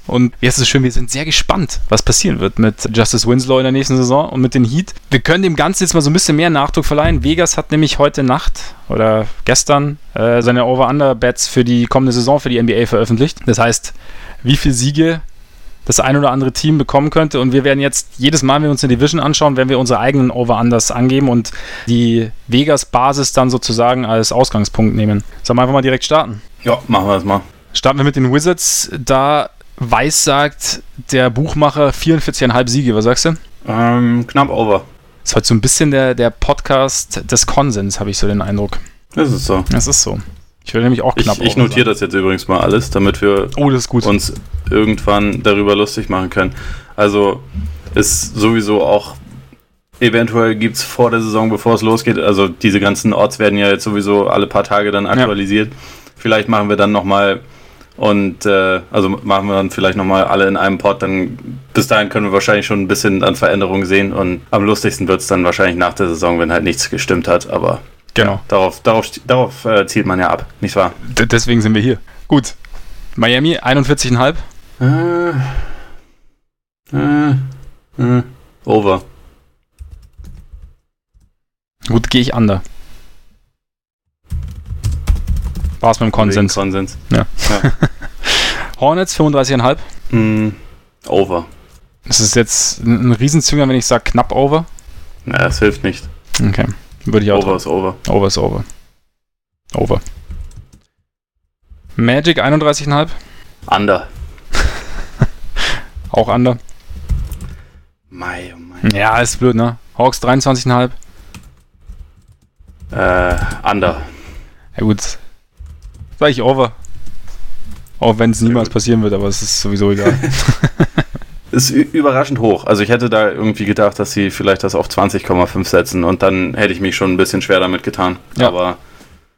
Und jetzt ist es schön, wir sind sehr gespannt, was passieren wird mit Justice Winslow in der nächsten Saison und mit den Heat. Wir können dem Ganzen jetzt mal so ein bisschen mehr Nachdruck verleihen. Vegas hat nämlich heute Nacht oder gestern äh, seine Over-Under-Bets für die kommende Saison für die NBA veröffentlicht. Das heißt, wie viele Siege das ein oder andere Team bekommen könnte. Und wir werden jetzt jedes Mal, wenn wir uns eine Division anschauen, werden wir unsere eigenen Over-Unders angeben und die Vegas-Basis dann sozusagen als Ausgangspunkt nehmen. Sollen wir einfach mal direkt starten? Ja, machen wir das mal. Starten wir mit den Wizards. Da Weiß sagt der Buchmacher 44,5 Siege. Was sagst du? Ähm, knapp over. Das ist heute so ein bisschen der, der Podcast des Konsens, habe ich so den Eindruck. Das ist so. Das ist so. Ich würde nämlich auch knapp Ich, ich notiere das jetzt übrigens mal alles, damit wir oh, uns irgendwann darüber lustig machen können. Also ist sowieso auch eventuell gibt es vor der Saison, bevor es losgeht, also diese ganzen Orts werden ja jetzt sowieso alle paar Tage dann aktualisiert. Ja. Vielleicht machen wir dann nochmal und äh, also machen wir dann vielleicht nochmal alle in einem Pod. Dann bis dahin können wir wahrscheinlich schon ein bisschen an Veränderungen sehen. Und am lustigsten wird es dann wahrscheinlich nach der Saison, wenn halt nichts gestimmt hat. Aber genau. Ja, darauf, darauf, darauf äh, zielt man ja ab, nicht wahr? D deswegen sind wir hier. Gut. Miami 41,5. Äh, äh, äh, over. Gut, gehe ich under. War es mit dem Konsens. Konsens. Ja. ja. Hornets 35,5. Mm, over. Das ist jetzt ein Riesenzünger, wenn ich sage knapp over. Na, das hilft nicht. Okay. Würde ich auch. Over ist over. Over ist over. Over. Magic 31,5. Under. auch under. Mai, oh mein. Ja, ist blöd, ne? Hawks 23,5. Äh, under. Ja gut, Sag ich over. Auch wenn es niemals passieren wird, aber es ist sowieso egal. ist überraschend hoch. Also ich hätte da irgendwie gedacht, dass sie vielleicht das auf 20,5 setzen und dann hätte ich mich schon ein bisschen schwer damit getan. Ja. Aber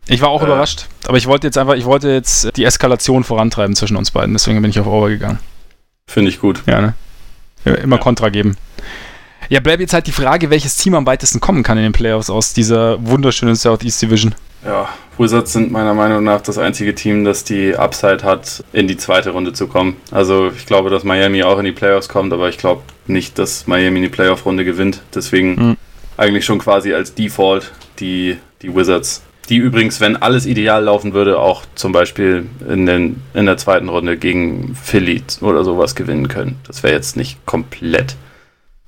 ich war auch äh, überrascht, aber ich wollte jetzt einfach, ich wollte jetzt die Eskalation vorantreiben zwischen uns beiden, deswegen bin ich auf Over gegangen. Finde ich gut. Ja, ne? Immer ja. Kontra geben. Ja, bleibt jetzt halt die Frage, welches Team am weitesten kommen kann in den Playoffs aus dieser wunderschönen Southeast Division. Ja, Wizards sind meiner Meinung nach das einzige Team, das die Upside hat, in die zweite Runde zu kommen. Also ich glaube, dass Miami auch in die Playoffs kommt, aber ich glaube nicht, dass Miami die Playoff-Runde gewinnt. Deswegen mhm. eigentlich schon quasi als Default die, die Wizards. Die übrigens, wenn alles ideal laufen würde, auch zum Beispiel in, den, in der zweiten Runde gegen Philly oder sowas gewinnen können. Das wäre jetzt nicht komplett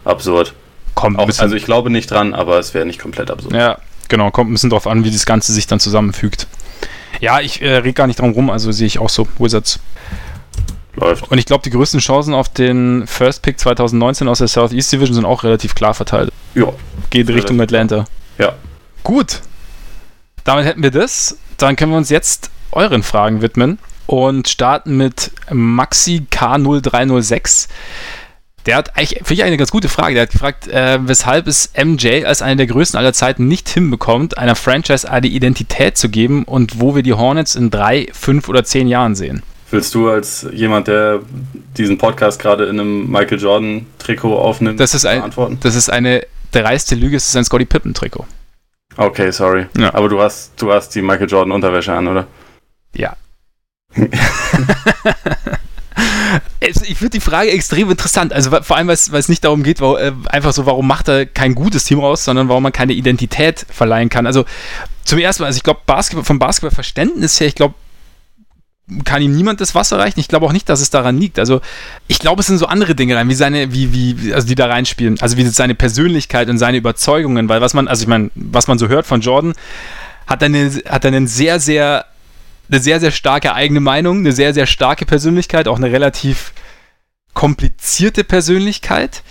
absurd. Kommt auch, also ich glaube nicht dran, aber es wäre nicht komplett absurd. Ja, genau. Kommt ein bisschen drauf an, wie das Ganze sich dann zusammenfügt. Ja, ich äh, rede gar nicht drum rum, also sehe ich auch so. Wizards. Läuft. Und ich glaube, die größten Chancen auf den First Pick 2019 aus der Southeast Division sind auch relativ klar verteilt. Ja. Geht Richtung Atlanta. Ja. Gut. Damit hätten wir das. Dann können wir uns jetzt euren Fragen widmen und starten mit Maxi K0306. Der hat eigentlich, finde ich, eine ganz gute Frage. Der hat gefragt, äh, weshalb es MJ als einer der größten aller Zeiten nicht hinbekommt, einer Franchise eine Identität zu geben und wo wir die Hornets in drei, fünf oder zehn Jahren sehen. Willst du als jemand, der diesen Podcast gerade in einem Michael Jordan Trikot aufnimmt, das ist ein, antworten? Das ist eine dreiste Lüge, es ist ein Scotty Pippen Trikot. Okay, sorry. Ja. Aber du hast, du hast die Michael Jordan Unterwäsche an, oder? Ja. ich finde die Frage extrem interessant. Also vor allem, weil es nicht darum geht, wo, äh, einfach so, warum macht er kein gutes Team raus, sondern warum man keine Identität verleihen kann. Also zum ersten Mal, also ich glaube, Basketball, vom Basketballverständnis her, ich glaube, kann ihm niemand das Wasser reichen. Ich glaube auch nicht, dass es daran liegt. Also ich glaube, es sind so andere Dinge rein, wie seine, wie, wie, also die da reinspielen. Also wie seine Persönlichkeit und seine Überzeugungen, weil was man, also ich meine, was man so hört von Jordan, hat er einen sehr, sehr, eine sehr, sehr starke eigene Meinung, eine sehr, sehr starke Persönlichkeit, auch eine relativ komplizierte Persönlichkeit.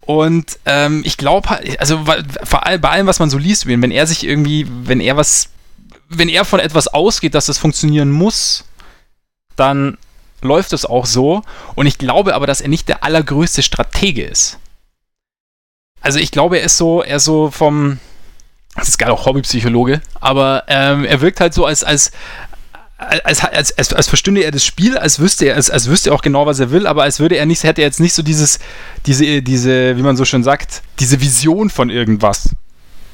Und ähm, ich glaube, also vor allem bei allem, was man so liest, wenn er sich irgendwie, wenn er was, wenn er von etwas ausgeht, dass das funktionieren muss, dann läuft es auch so. Und ich glaube aber, dass er nicht der allergrößte Stratege ist. Also ich glaube, er ist so, er ist so vom, das ist geil auch Hobbypsychologe, aber ähm, er wirkt halt so als, als, als, als, als, als verstünde er das Spiel, als wüsste er, als, als wüsste er auch genau, was er will, aber als würde er nicht, hätte er jetzt nicht so dieses, diese, diese, wie man so schön sagt, diese Vision von irgendwas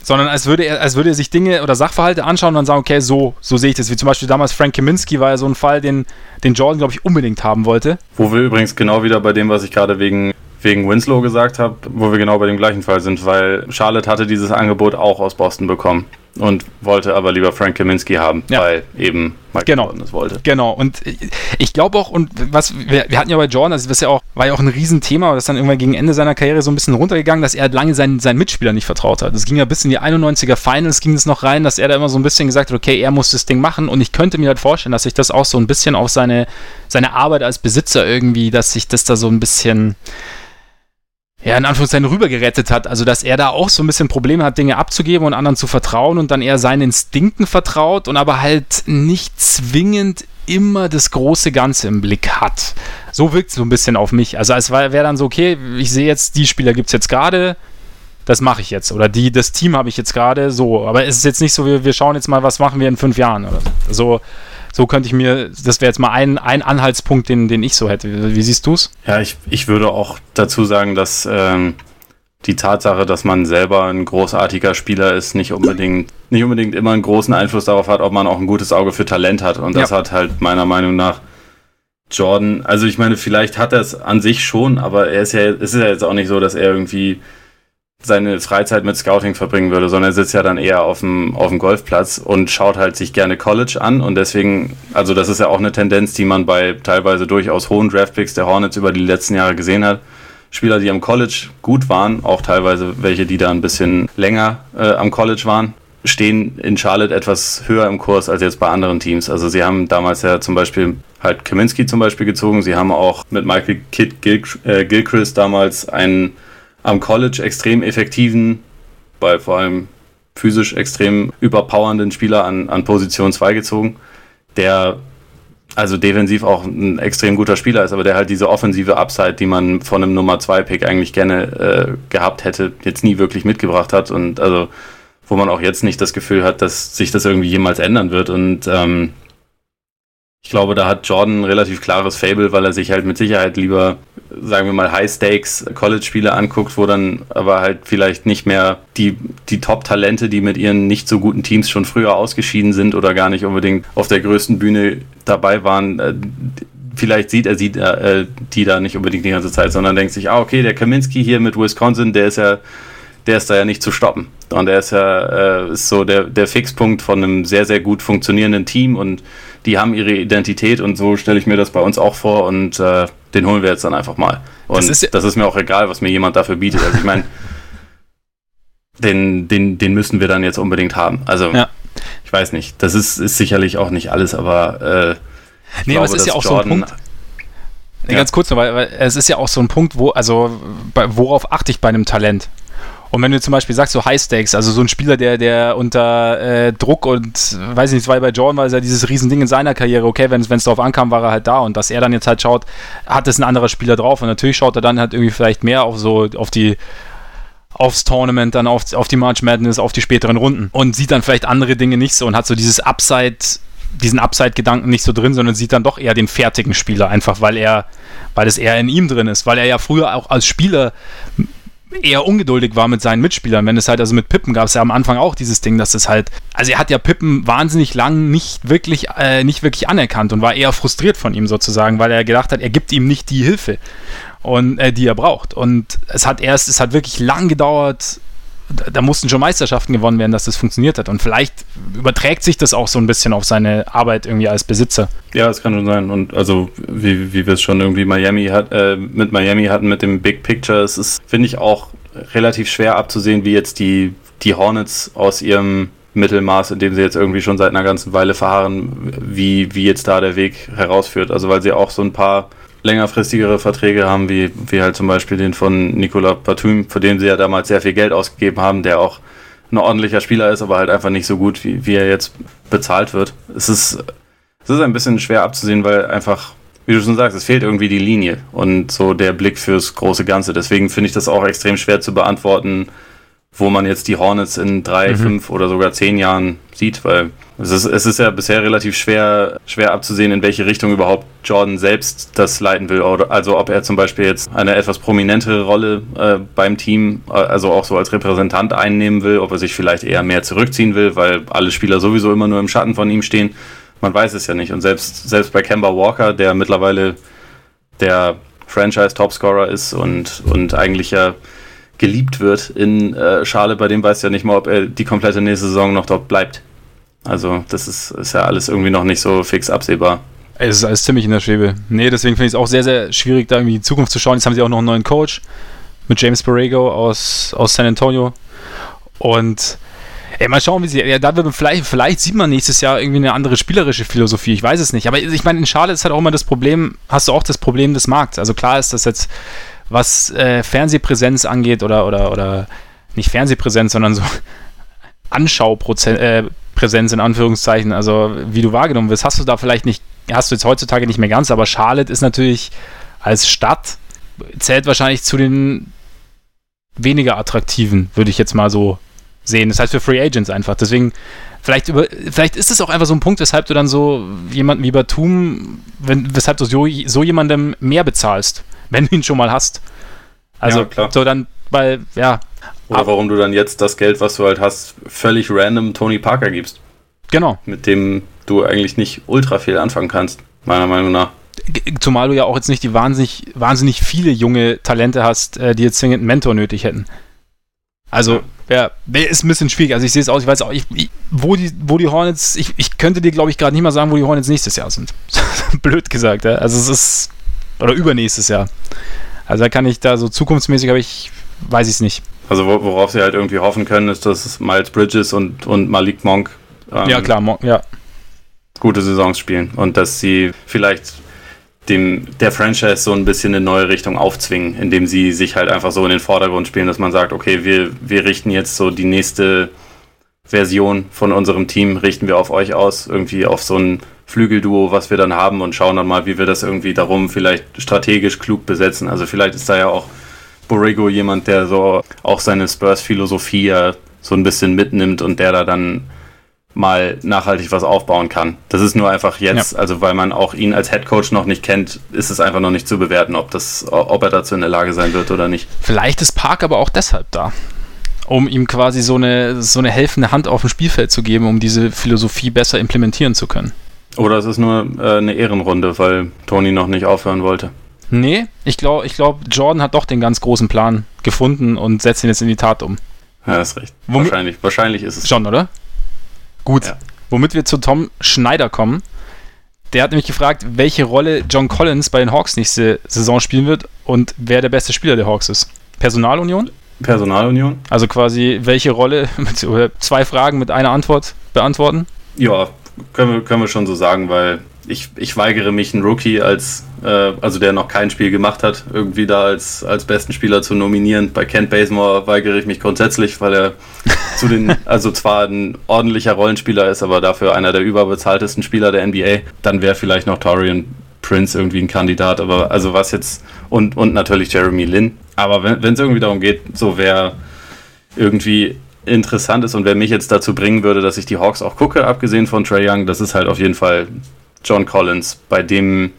sondern als würde er, als würde er sich Dinge oder Sachverhalte anschauen und dann sagen, okay, so, so sehe ich das. Wie zum Beispiel damals Frank Kaminski war ja so ein Fall, den, den Jordan, glaube ich, unbedingt haben wollte. Wo wir übrigens genau wieder bei dem, was ich gerade wegen, wegen Winslow gesagt habe, wo wir genau bei dem gleichen Fall sind, weil Charlotte hatte dieses Angebot auch aus Boston bekommen und wollte aber lieber Frank Kaminski haben, ja. weil eben Mike genau. Jordan das wollte. Genau, und ich glaube auch, und was wir, wir, hatten ja bei Jordan, also das ja auch, war ja auch ein Riesenthema, das dann irgendwann gegen Ende seiner Karriere so ein bisschen runtergegangen, dass er lange seinen, seinen Mitspielern nicht vertraut hat. Es ging ja bis in die 91er Finals, ging es noch rein, dass er da immer so ein bisschen gesagt hat, okay, er muss das Ding machen und ich könnte mir halt vorstellen, dass sich das auch so ein bisschen auf seine, seine Arbeit als Besitzer irgendwie, dass sich das da so ein bisschen ja, in Anführungszeichen rübergerettet hat. Also, dass er da auch so ein bisschen Probleme hat, Dinge abzugeben und anderen zu vertrauen und dann eher seinen Instinkten vertraut und aber halt nicht zwingend immer das große Ganze im Blick hat. So wirkt es so ein bisschen auf mich. Also, es wäre dann so, okay, ich sehe jetzt, die Spieler gibt es jetzt gerade, das mache ich jetzt. Oder die, das Team habe ich jetzt gerade so. Aber es ist jetzt nicht so, wir, wir schauen jetzt mal, was machen wir in fünf Jahren oder so. So könnte ich mir, das wäre jetzt mal ein, ein Anhaltspunkt, den, den ich so hätte. Wie, siehst du es? Ja, ich, ich würde auch dazu sagen, dass ähm, die Tatsache, dass man selber ein großartiger Spieler ist, nicht unbedingt, nicht unbedingt immer einen großen Einfluss darauf hat, ob man auch ein gutes Auge für Talent hat. Und das ja. hat halt meiner Meinung nach Jordan, also ich meine, vielleicht hat er es an sich schon, aber er ist ja, es ist ja jetzt auch nicht so, dass er irgendwie seine Freizeit mit Scouting verbringen würde, sondern er sitzt ja dann eher auf dem, auf dem Golfplatz und schaut halt sich gerne College an und deswegen, also das ist ja auch eine Tendenz, die man bei teilweise durchaus hohen Draftpicks der Hornets über die letzten Jahre gesehen hat. Spieler, die am College gut waren, auch teilweise welche, die da ein bisschen länger äh, am College waren, stehen in Charlotte etwas höher im Kurs als jetzt bei anderen Teams. Also sie haben damals ja zum Beispiel halt Kaminski zum Beispiel gezogen. Sie haben auch mit Michael Kidd Gil äh, Gilchrist damals einen am College extrem effektiven, bei vor allem physisch extrem überpowernden Spieler an, an Position 2 gezogen, der also defensiv auch ein extrem guter Spieler ist, aber der halt diese offensive Upside, die man von einem Nummer 2 Pick eigentlich gerne äh, gehabt hätte, jetzt nie wirklich mitgebracht hat und also wo man auch jetzt nicht das Gefühl hat, dass sich das irgendwie jemals ändern wird und ähm, ich glaube, da hat Jordan ein relativ klares Fable, weil er sich halt mit Sicherheit lieber, sagen wir mal, High-Stakes-College-Spiele anguckt, wo dann aber halt vielleicht nicht mehr die, die Top-Talente, die mit ihren nicht so guten Teams schon früher ausgeschieden sind oder gar nicht unbedingt auf der größten Bühne dabei waren, äh, vielleicht sieht er sieht, äh, die da nicht unbedingt die ganze Zeit, sondern denkt sich, ah, okay, der Kaminski hier mit Wisconsin, der ist ja der ist da ja nicht zu stoppen. Und er ist ja äh, ist so der, der Fixpunkt von einem sehr, sehr gut funktionierenden Team und die haben ihre Identität und so stelle ich mir das bei uns auch vor und äh, den holen wir jetzt dann einfach mal. Und das ist, das ist mir auch egal, was mir jemand dafür bietet. Also ich meine, den, den, den müssen wir dann jetzt unbedingt haben. Also ja. ich weiß nicht. Das ist, ist sicherlich auch nicht alles, aber äh, nee, glaube, aber es ist ja auch Jordan, so ein Punkt. Ja. Ganz kurz noch, weil, weil, es ist ja auch so ein Punkt, wo, also bei, worauf achte ich bei einem Talent? Und wenn du zum Beispiel sagst, so High Stakes, also so ein Spieler, der, der unter äh, Druck und, weiß ich nicht, weil bei Jordan war es ja dieses Riesending in seiner Karriere, okay, wenn es darauf ankam, war er halt da. Und dass er dann jetzt halt schaut, hat es ein anderer Spieler drauf? Und natürlich schaut er dann halt irgendwie vielleicht mehr auf so, auf die, aufs Tournament, dann auf, auf die March Madness, auf die späteren Runden. Und sieht dann vielleicht andere Dinge nicht so und hat so dieses Upside, diesen Upside-Gedanken nicht so drin, sondern sieht dann doch eher den fertigen Spieler, einfach weil er, weil es eher in ihm drin ist, weil er ja früher auch als Spieler eher ungeduldig war mit seinen Mitspielern. Wenn es halt, also mit Pippen gab es ja am Anfang auch dieses Ding, dass es halt, also er hat ja Pippen wahnsinnig lang nicht wirklich, äh, nicht wirklich anerkannt und war eher frustriert von ihm sozusagen, weil er gedacht hat, er gibt ihm nicht die Hilfe und äh, die er braucht. Und es hat erst, es hat wirklich lang gedauert, da mussten schon Meisterschaften gewonnen werden, dass das funktioniert hat. Und vielleicht überträgt sich das auch so ein bisschen auf seine Arbeit irgendwie als Besitzer. Ja, das kann schon sein. Und also, wie, wie wir es schon irgendwie Miami hat, äh, mit Miami hatten, mit dem Big Picture, es ist, finde ich, auch relativ schwer abzusehen, wie jetzt die, die Hornets aus ihrem Mittelmaß, in dem sie jetzt irgendwie schon seit einer ganzen Weile verharren, wie, wie jetzt da der Weg herausführt. Also, weil sie auch so ein paar längerfristigere Verträge haben, wie, wie halt zum Beispiel den von Nicolas Batum, für den sie ja damals sehr viel Geld ausgegeben haben, der auch ein ordentlicher Spieler ist, aber halt einfach nicht so gut, wie, wie er jetzt bezahlt wird. Es ist, es ist ein bisschen schwer abzusehen, weil einfach, wie du schon sagst, es fehlt irgendwie die Linie und so der Blick fürs große Ganze. Deswegen finde ich das auch extrem schwer zu beantworten, wo man jetzt die Hornets in drei, mhm. fünf oder sogar zehn Jahren sieht, weil es ist, es ist ja bisher relativ schwer, schwer abzusehen, in welche Richtung überhaupt Jordan selbst das leiten will. Also ob er zum Beispiel jetzt eine etwas prominentere Rolle äh, beim Team, äh, also auch so als Repräsentant einnehmen will, ob er sich vielleicht eher mehr zurückziehen will, weil alle Spieler sowieso immer nur im Schatten von ihm stehen. Man weiß es ja nicht. Und selbst, selbst bei Kemba Walker, der mittlerweile der Franchise-Topscorer ist und, und eigentlich ja geliebt wird in äh, Schale, bei dem weiß ja nicht mal, ob er die komplette nächste Saison noch dort bleibt. Also das ist, ist ja alles irgendwie noch nicht so fix absehbar. Es ist alles ziemlich in der Schwebe. Nee, deswegen finde ich es auch sehr, sehr schwierig, da irgendwie in die Zukunft zu schauen. Jetzt haben sie auch noch einen neuen Coach mit James Borrego aus, aus San Antonio. Und ey, mal schauen, wie sie. Ja, da wird vielleicht, vielleicht sieht man nächstes Jahr irgendwie eine andere spielerische Philosophie. Ich weiß es nicht. Aber ich meine, in Schale ist halt auch immer das Problem, hast du auch das Problem des Markts. Also klar ist das jetzt was äh, Fernsehpräsenz angeht oder, oder, oder nicht Fernsehpräsenz, sondern so Anschaupräsenz äh, in Anführungszeichen, also wie du wahrgenommen wirst, hast du da vielleicht nicht, hast du jetzt heutzutage nicht mehr ganz, aber Charlotte ist natürlich als Stadt, zählt wahrscheinlich zu den weniger attraktiven, würde ich jetzt mal so sehen. Das heißt für Free Agents einfach. Deswegen, vielleicht, über, vielleicht ist es auch einfach so ein Punkt, weshalb du dann so jemanden wie Batum, wenn, weshalb du so, so jemandem mehr bezahlst wenn du ihn schon mal hast. Also, ja, so dann, weil, ja. Oder warum du dann jetzt das Geld, was du halt hast, völlig random Tony Parker gibst. Genau. Mit dem du eigentlich nicht ultra viel anfangen kannst, meiner Meinung nach. Zumal du ja auch jetzt nicht die wahnsinnig, wahnsinnig viele junge Talente hast, äh, die jetzt zwingend einen Mentor nötig hätten. Also, ja, ist ein bisschen schwierig. Also ich sehe es aus, ich weiß auch, ich, wo, die, wo die Hornets, ich, ich könnte dir, glaube ich, gerade nicht mal sagen, wo die Hornets nächstes Jahr sind. Blöd gesagt, ja. Also es ist oder übernächstes Jahr. Also da kann ich da so zukunftsmäßig, aber ich weiß ich es nicht. Also worauf sie halt irgendwie hoffen können, ist, dass Miles Bridges und, und Malik Monk ähm, ja, klar, Monk, ja. gute Saisons spielen und dass sie vielleicht dem, der Franchise so ein bisschen eine neue Richtung aufzwingen, indem sie sich halt einfach so in den Vordergrund spielen, dass man sagt, okay, wir, wir richten jetzt so die nächste Version von unserem Team, richten wir auf euch aus, irgendwie auf so ein Flügelduo, was wir dann haben und schauen dann mal, wie wir das irgendwie darum vielleicht strategisch klug besetzen. Also vielleicht ist da ja auch Borrego jemand, der so auch seine Spurs-Philosophie ja so ein bisschen mitnimmt und der da dann mal nachhaltig was aufbauen kann. Das ist nur einfach jetzt, ja. also weil man auch ihn als Headcoach noch nicht kennt, ist es einfach noch nicht zu bewerten, ob, das, ob er dazu in der Lage sein wird oder nicht. Vielleicht ist Park aber auch deshalb da, um ihm quasi so eine, so eine helfende Hand auf dem Spielfeld zu geben, um diese Philosophie besser implementieren zu können. Oder es ist nur äh, eine Ehrenrunde, weil Tony noch nicht aufhören wollte. Nee, ich glaube, ich glaub, Jordan hat doch den ganz großen Plan gefunden und setzt ihn jetzt in die Tat um. Ja, hast recht. Womit- wahrscheinlich, wahrscheinlich ist es. Schon, oder? Gut. Ja. Womit wir zu Tom Schneider kommen. Der hat nämlich gefragt, welche Rolle John Collins bei den Hawks nächste Saison spielen wird und wer der beste Spieler der Hawks ist. Personalunion? Personalunion? Also quasi, welche Rolle, mit, oder zwei Fragen mit einer Antwort beantworten? Ja, können wir, können wir schon so sagen, weil ich, ich weigere mich, einen Rookie als, äh, also der noch kein Spiel gemacht hat, irgendwie da als, als besten Spieler zu nominieren. Bei Kent Bazemore weigere ich mich grundsätzlich, weil er zu den, also zwar ein ordentlicher Rollenspieler ist, aber dafür einer der überbezahltesten Spieler der NBA. Dann wäre vielleicht noch Torian Prince irgendwie ein Kandidat, aber also was jetzt, und, und natürlich Jeremy Lin. Aber wenn es irgendwie darum geht, so wer irgendwie interessant ist und wer mich jetzt dazu bringen würde, dass ich die Hawks auch gucke, abgesehen von Trey Young, das ist halt auf jeden Fall John Collins, bei dem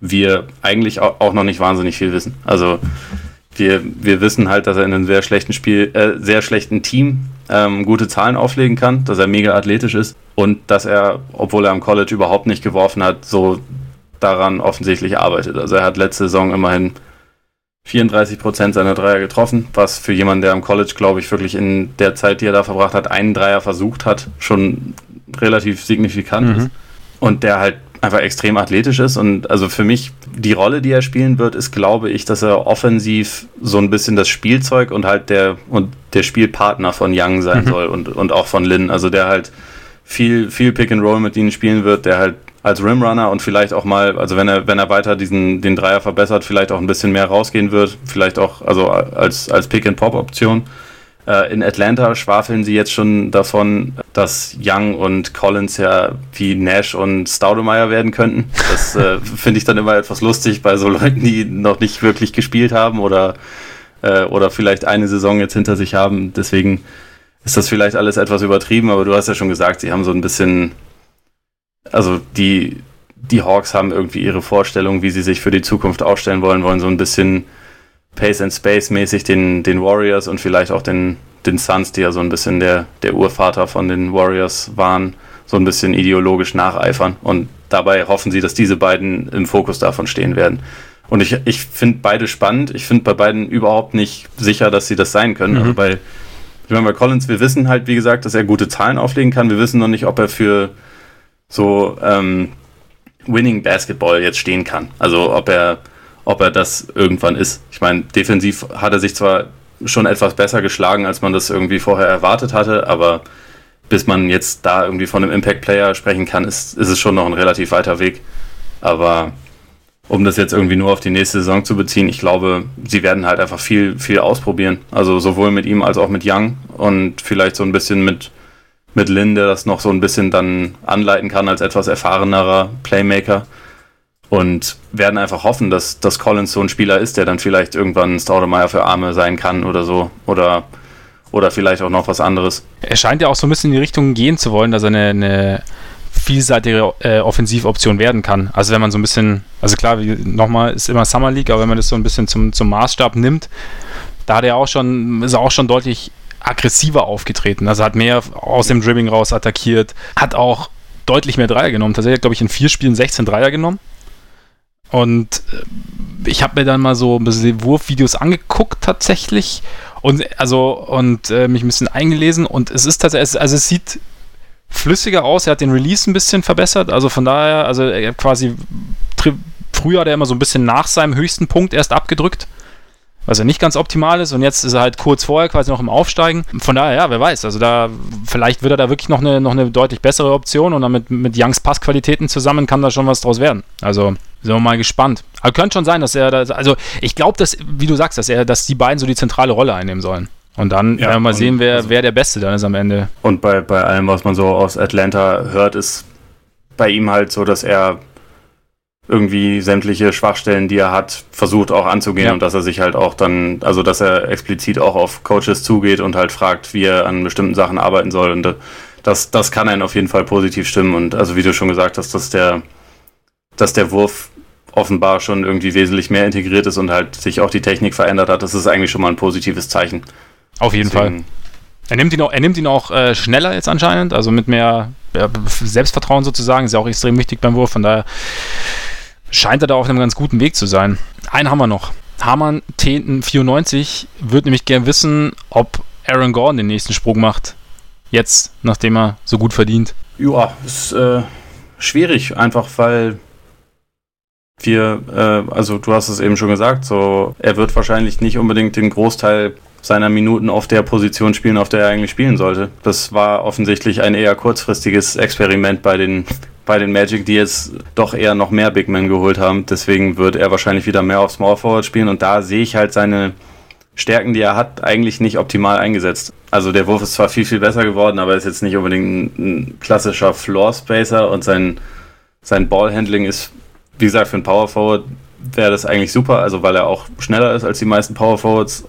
wir eigentlich au- auch noch nicht wahnsinnig viel wissen. Also wir, wir wissen halt, dass er in einem sehr schlechten Spiel, äh, sehr schlechten Team ähm, gute Zahlen auflegen kann, dass er mega athletisch ist und dass er, obwohl er am College überhaupt nicht geworfen hat, so daran offensichtlich arbeitet. Also er hat letzte Saison immerhin 34 Prozent seiner Dreier getroffen, was für jemanden, der am College, glaube ich, wirklich in der Zeit, die er da verbracht hat, einen Dreier versucht hat, schon relativ signifikant Mhm. ist. Und der halt einfach extrem athletisch ist. Und also für mich, die Rolle, die er spielen wird, ist, glaube ich, dass er offensiv so ein bisschen das Spielzeug und halt der und der Spielpartner von Young sein Mhm. soll und, und auch von Lin. Also der halt viel, viel Pick and Roll mit ihnen spielen wird, der halt als Rimrunner und vielleicht auch mal, also wenn er, wenn er weiter diesen, den Dreier verbessert, vielleicht auch ein bisschen mehr rausgehen wird, vielleicht auch, also als, als Pick-and-Pop-Option. Äh, in Atlanta schwafeln sie jetzt schon davon, dass Young und Collins ja wie Nash und Staudemeyer werden könnten. Das äh, finde ich dann immer etwas lustig bei so Leuten, die noch nicht wirklich gespielt haben oder, äh, oder vielleicht eine Saison jetzt hinter sich haben. Deswegen ist das vielleicht alles etwas übertrieben, aber du hast ja schon gesagt, sie haben so ein bisschen, also die, die Hawks haben irgendwie ihre Vorstellung, wie sie sich für die Zukunft aufstellen wollen, wollen so ein bisschen Pace and Space mäßig den, den Warriors und vielleicht auch den, den Suns, die ja so ein bisschen der, der Urvater von den Warriors waren, so ein bisschen ideologisch nacheifern. Und dabei hoffen sie, dass diese beiden im Fokus davon stehen werden. Und ich, ich finde beide spannend. Ich finde bei beiden überhaupt nicht sicher, dass sie das sein können. Mhm. Also bei, ich meine, bei Collins, wir wissen halt, wie gesagt, dass er gute Zahlen auflegen kann. Wir wissen noch nicht, ob er für so ähm, Winning Basketball jetzt stehen kann. Also ob er, ob er das irgendwann ist. Ich meine, defensiv hat er sich zwar schon etwas besser geschlagen, als man das irgendwie vorher erwartet hatte, aber bis man jetzt da irgendwie von einem Impact-Player sprechen kann, ist, ist es schon noch ein relativ weiter Weg. Aber um das jetzt irgendwie nur auf die nächste Saison zu beziehen, ich glaube, sie werden halt einfach viel, viel ausprobieren. Also sowohl mit ihm als auch mit Young und vielleicht so ein bisschen mit, mit Lin, der das noch so ein bisschen dann anleiten kann als etwas erfahrenerer Playmaker. Und werden einfach hoffen, dass, dass Collins so ein Spieler ist, der dann vielleicht irgendwann Staudemeyer für Arme sein kann oder so. Oder, oder vielleicht auch noch was anderes. Er scheint ja auch so ein bisschen in die Richtung gehen zu wollen, dass er eine, eine vielseitige äh, Offensivoption werden kann. Also wenn man so ein bisschen, also klar, nochmal ist immer Summer League, aber wenn man das so ein bisschen zum, zum Maßstab nimmt, da hat er auch schon, ist er auch schon deutlich aggressiver aufgetreten. Also hat mehr aus dem Dribbling raus attackiert, hat auch deutlich mehr Dreier genommen. Tatsächlich, glaube ich, in vier Spielen 16 Dreier genommen. Und äh, ich habe mir dann mal so ein bisschen Wurfvideos angeguckt tatsächlich und also und äh, mich ein bisschen eingelesen und es ist tatsächlich, also es sieht flüssiger aus. Er hat den Release ein bisschen verbessert. Also von daher, also er quasi früher hat er immer so ein bisschen nach seinem höchsten Punkt erst abgedrückt. Was ja nicht ganz optimal ist und jetzt ist er halt kurz vorher quasi noch im Aufsteigen. Von daher, ja, wer weiß. Also da, vielleicht wird er da wirklich noch eine, noch eine deutlich bessere Option und dann mit, mit Youngs Passqualitäten zusammen kann da schon was draus werden. Also sind wir mal gespannt. Aber könnte schon sein, dass er da, also ich glaube, dass, wie du sagst, dass er, dass die beiden so die zentrale Rolle einnehmen sollen. Und dann Ja, werden wir mal sehen, wer, also- wer der Beste dann ist am Ende. Und bei, bei allem, was man so aus Atlanta hört, ist bei ihm halt so, dass er irgendwie sämtliche Schwachstellen, die er hat, versucht auch anzugehen Ja. und dass er sich halt auch dann, also dass er explizit auch auf Coaches zugeht und halt fragt, wie er an bestimmten Sachen arbeiten soll. Und das, das kann einen auf jeden Fall positiv stimmen. Und also wie du schon gesagt hast, dass der, dass der Wurf offenbar schon irgendwie wesentlich mehr integriert ist und halt sich auch die Technik verändert hat, das ist eigentlich schon mal ein positives Zeichen. Auf jeden Fall. Deswegen- Er nimmt ihn auch, er nimmt ihn auch äh, schneller jetzt anscheinend, also mit mehr ja, Selbstvertrauen sozusagen. Ist ja auch extrem wichtig beim Wurf. Von daher scheint er da auf einem ganz guten Weg zu sein. Einen haben wir noch. Hamann Teten94 wird nämlich gern wissen, ob Aaron Gordon den nächsten Sprung macht. Jetzt, nachdem er so gut verdient. Ja, ist äh, schwierig, einfach weil wir, äh, also du hast es eben schon gesagt, so er wird wahrscheinlich nicht unbedingt den Großteil seiner Minuten auf der Position spielen, auf der er eigentlich spielen sollte. Das war offensichtlich ein eher kurzfristiges Experiment bei den bei den Magic, die jetzt doch eher noch mehr Big Men geholt haben. Deswegen wird er wahrscheinlich wieder mehr auf Small Forward spielen und da sehe ich halt seine Stärken, die er hat, eigentlich nicht optimal eingesetzt. Also der Wurf ist zwar viel, viel besser geworden, aber ist jetzt nicht unbedingt ein, ein klassischer Floor Spacer und sein, sein Ballhandling ist, wie gesagt, für einen Power Forward wäre das eigentlich super, also weil er auch schneller ist als die meisten Power Forwards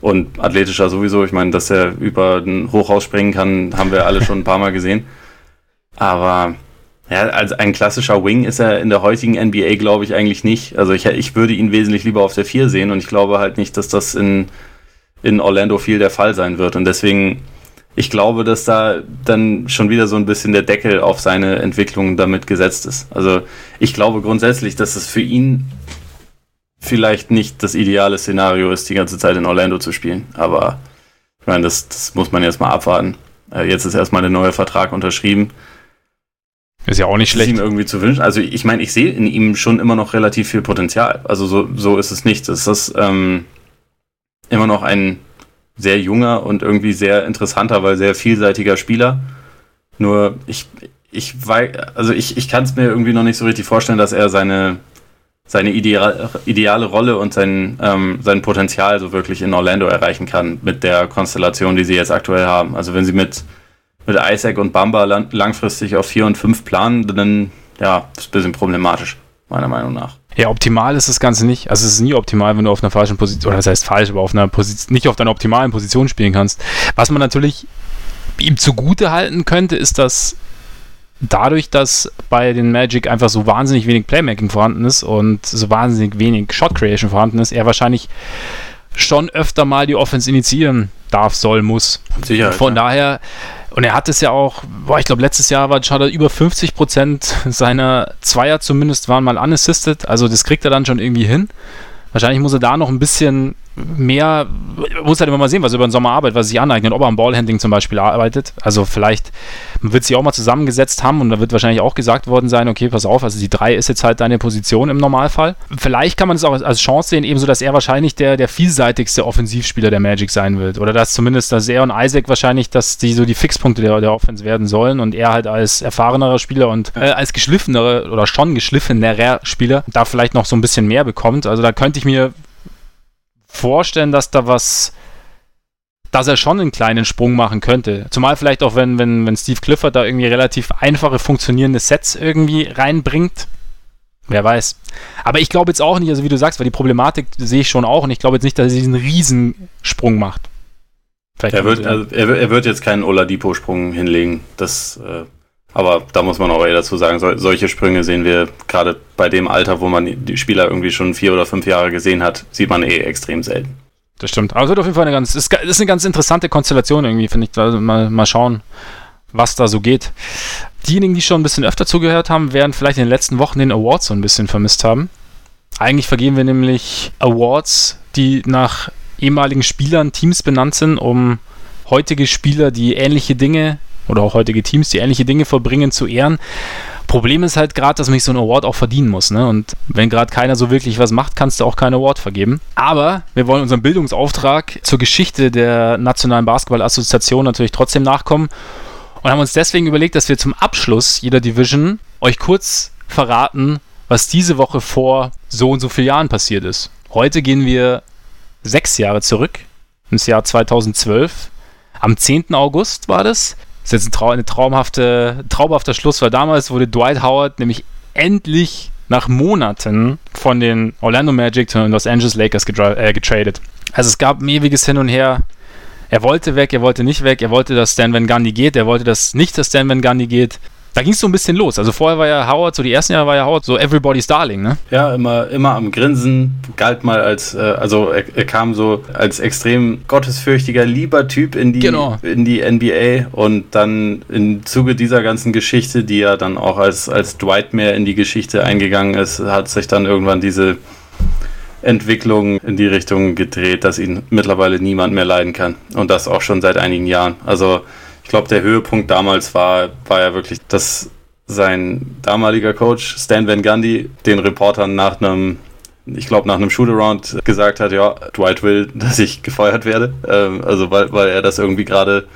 und athletischer sowieso. Ich meine, dass er über den Hochhaus springen kann, haben wir alle schon ein paar Mal gesehen. Aber ja, also ein klassischer Wing ist er in der heutigen NBA, glaube ich, eigentlich nicht. Also ich, ich würde ihn wesentlich lieber auf der 4 sehen und ich glaube halt nicht, dass das in, in Orlando viel der Fall sein wird. Und deswegen, ich glaube, dass da dann schon wieder so ein bisschen der Deckel auf seine Entwicklung damit gesetzt ist. Also ich glaube grundsätzlich, dass es für ihn vielleicht nicht das ideale Szenario ist, die ganze Zeit in Orlando zu spielen. Aber ich meine, das, das muss man jetzt mal abwarten. Äh, jetzt ist erstmal der neue Vertrag unterschrieben. Ist ja auch nicht schlecht. ihm irgendwie zu wünschen. Also ich meine, ich sehe in ihm schon immer noch relativ viel Potenzial. Also so, so ist es nicht. Es ist ähm, immer noch ein sehr junger und irgendwie sehr interessanter, weil sehr vielseitiger Spieler. Nur ich, ich also ich, ich kann es mir irgendwie noch nicht so richtig vorstellen, dass er seine, seine ideale, ideale Rolle und sein, ähm, sein Potenzial so wirklich in Orlando erreichen kann mit der Konstellation, die sie jetzt aktuell haben. Also wenn sie mit mit Isaac und Bamba lang langfristig auf 4 und 5 planen, dann ja, ist ein bisschen problematisch, meiner Meinung nach. Ja, optimal ist das Ganze nicht. Also es ist nie optimal, wenn du auf einer falschen Position, oder das heißt falsch, aber auf einer Position, nicht auf deiner optimalen Position spielen kannst. Was man natürlich ihm zugute halten könnte, ist, dass dadurch, dass bei den Magic einfach so wahnsinnig wenig Playmaking vorhanden ist und so wahnsinnig wenig Shot Creation vorhanden ist, er wahrscheinlich schon öfter mal die Offense initiieren darf, soll, muss. Sicher. Von ja. daher und er hat es ja auch, boah, ich glaube, letztes Jahr war Charter über 50 Prozent seiner Zweier zumindest waren mal unassisted. Also das kriegt er dann schon irgendwie hin. Wahrscheinlich muss er da noch ein bisschen mehr, muss halt immer mal sehen, was er über den Sommer arbeitet, was sich aneignet, ob er am Ballhandling zum Beispiel arbeitet. Also vielleicht wird sie auch mal zusammengesetzt haben und da wird wahrscheinlich auch gesagt worden sein, okay, pass auf, also die 3 ist jetzt halt deine Position im Normalfall. Vielleicht kann man es auch als Chance sehen, ebenso, dass er wahrscheinlich der, der vielseitigste Offensivspieler der Magic sein wird. Oder dass zumindest, dass er und Isaac wahrscheinlich, dass die so die Fixpunkte der, der Offense werden sollen und er halt als erfahrenerer Spieler und äh, als geschliffenerer oder schon geschliffenerer Spieler da vielleicht noch so ein bisschen mehr bekommt. Also da könnte ich mir vorstellen, dass da was, dass er schon einen kleinen Sprung machen könnte. Zumal vielleicht auch, wenn, wenn, wenn Steve Clifford da irgendwie relativ einfache funktionierende Sets irgendwie reinbringt. Wer weiß. Aber ich glaube jetzt auch nicht, also wie du sagst, weil die Problematik sehe ich schon auch und ich glaube jetzt nicht, dass er diesen Riesensprung macht. er wird, also, er, er, wird jetzt keinen Oladipo-Sprung hinlegen. Das äh, aber da muss man auch eher dazu sagen, so, solche Sprünge sehen wir gerade bei dem Alter, wo man die Spieler irgendwie schon vier oder fünf Jahre gesehen hat, sieht man eh extrem selten. Das stimmt. Aber es wird auf jeden Fall eine ganz, ist, ist eine ganz interessante Konstellation irgendwie, finde ich. Also mal, mal schauen, was da so geht. Diejenigen, die schon ein bisschen öfter zugehört haben, werden vielleicht in den letzten Wochen den Awards so ein bisschen vermisst haben. Eigentlich vergeben wir nämlich Awards, die nach ehemaligen Spielern, Teams benannt sind, um heutige Spieler, die ähnliche Dinge oder auch heutige Teams, die ähnliche Dinge verbringen, zu ehren. Problem ist halt gerade, dass man sich so ein Award auch verdienen muss. Ne? Und wenn gerade keiner so wirklich was macht, kannst du auch keinen Award vergeben. Aber wir wollen unserem Bildungsauftrag zur Geschichte der Nationalen Basketball-Assoziation natürlich trotzdem nachkommen und haben uns deswegen überlegt, dass wir zum Abschluss jeder Division euch kurz verraten, was diese Woche vor so und so vielen Jahren passiert ist. Heute gehen wir sechs Jahre zurück, ins Jahr 2012. Am 10. August war das. Ist jetzt ein, Trau eine traumhafte, traumhafter Schluss, weil damals wurde Dwight Howard nämlich endlich nach Monaten von den Orlando Magic zu den Los Angeles Lakers äh, getradet. Also es gab ein ewiges Hin und Her. Er wollte weg, er wollte nicht weg, er wollte, dass Stan Van Gundy geht, er wollte, dass nicht, dass Stan Van Gundy geht da ging es so ein bisschen los. Also vorher war ja Howard, so die ersten Jahre war ja Howard so Everybody's Darling, ne? Ja, immer, immer am Grinsen, galt mal als, äh, also er, er, kam so als extrem gottesfürchtiger, lieber Typ in die, genau. in die NBA und dann im Zuge dieser ganzen Geschichte, die ja dann auch als, als Dwight mehr in die Geschichte eingegangen ist, hat sich dann irgendwann diese Entwicklung in die Richtung gedreht, dass ihn mittlerweile niemand mehr leiden kann. Und das auch schon seit einigen Jahren. Also ich glaube, der Höhepunkt damals war, war ja wirklich, dass sein damaliger Coach Stan Van Gundy den Reportern nach einem ich glaube, nach einem Shootaround gesagt hat, ja, Dwight will, dass ich gefeuert werde. Ähm, also weil, weil er das irgendwie gerade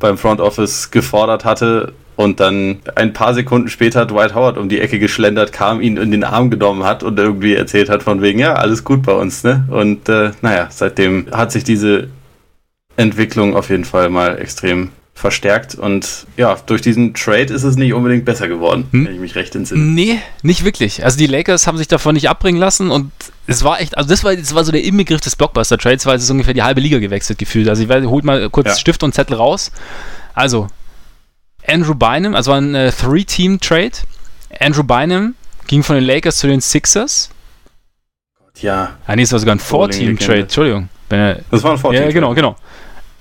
beim Front Office gefordert hatte und dann ein paar Sekunden später Dwight Howard um die Ecke geschlendert kam, ihn in den Arm genommen hat und irgendwie erzählt hat von wegen, ja, alles gut bei uns, ne? Und äh, naja, seitdem hat sich diese Entwicklung auf jeden Fall mal extrem verstärkt und ja, durch diesen Trade ist es nicht unbedingt besser geworden, hm? wenn ich mich recht entsinne. Nee, nicht wirklich. Also die Lakers haben sich davon nicht abbringen lassen und es war echt, also das war, das war so der Inbegriff des Blockbuster-Trades, weil es ist ungefähr die halbe Liga gewechselt gefühlt. Also ich holt mal kurz ja. Stift und Zettel raus. Also, Andrew Bynum, also ein äh, Three-Team-Trade. Andrew Bynum ging von den Lakers zu den Sixers. Ja. Ah, nee, es war sogar ein Four-Team-Trade, Entschuldigung. Das war ein Four-Team. Ja, genau, genau.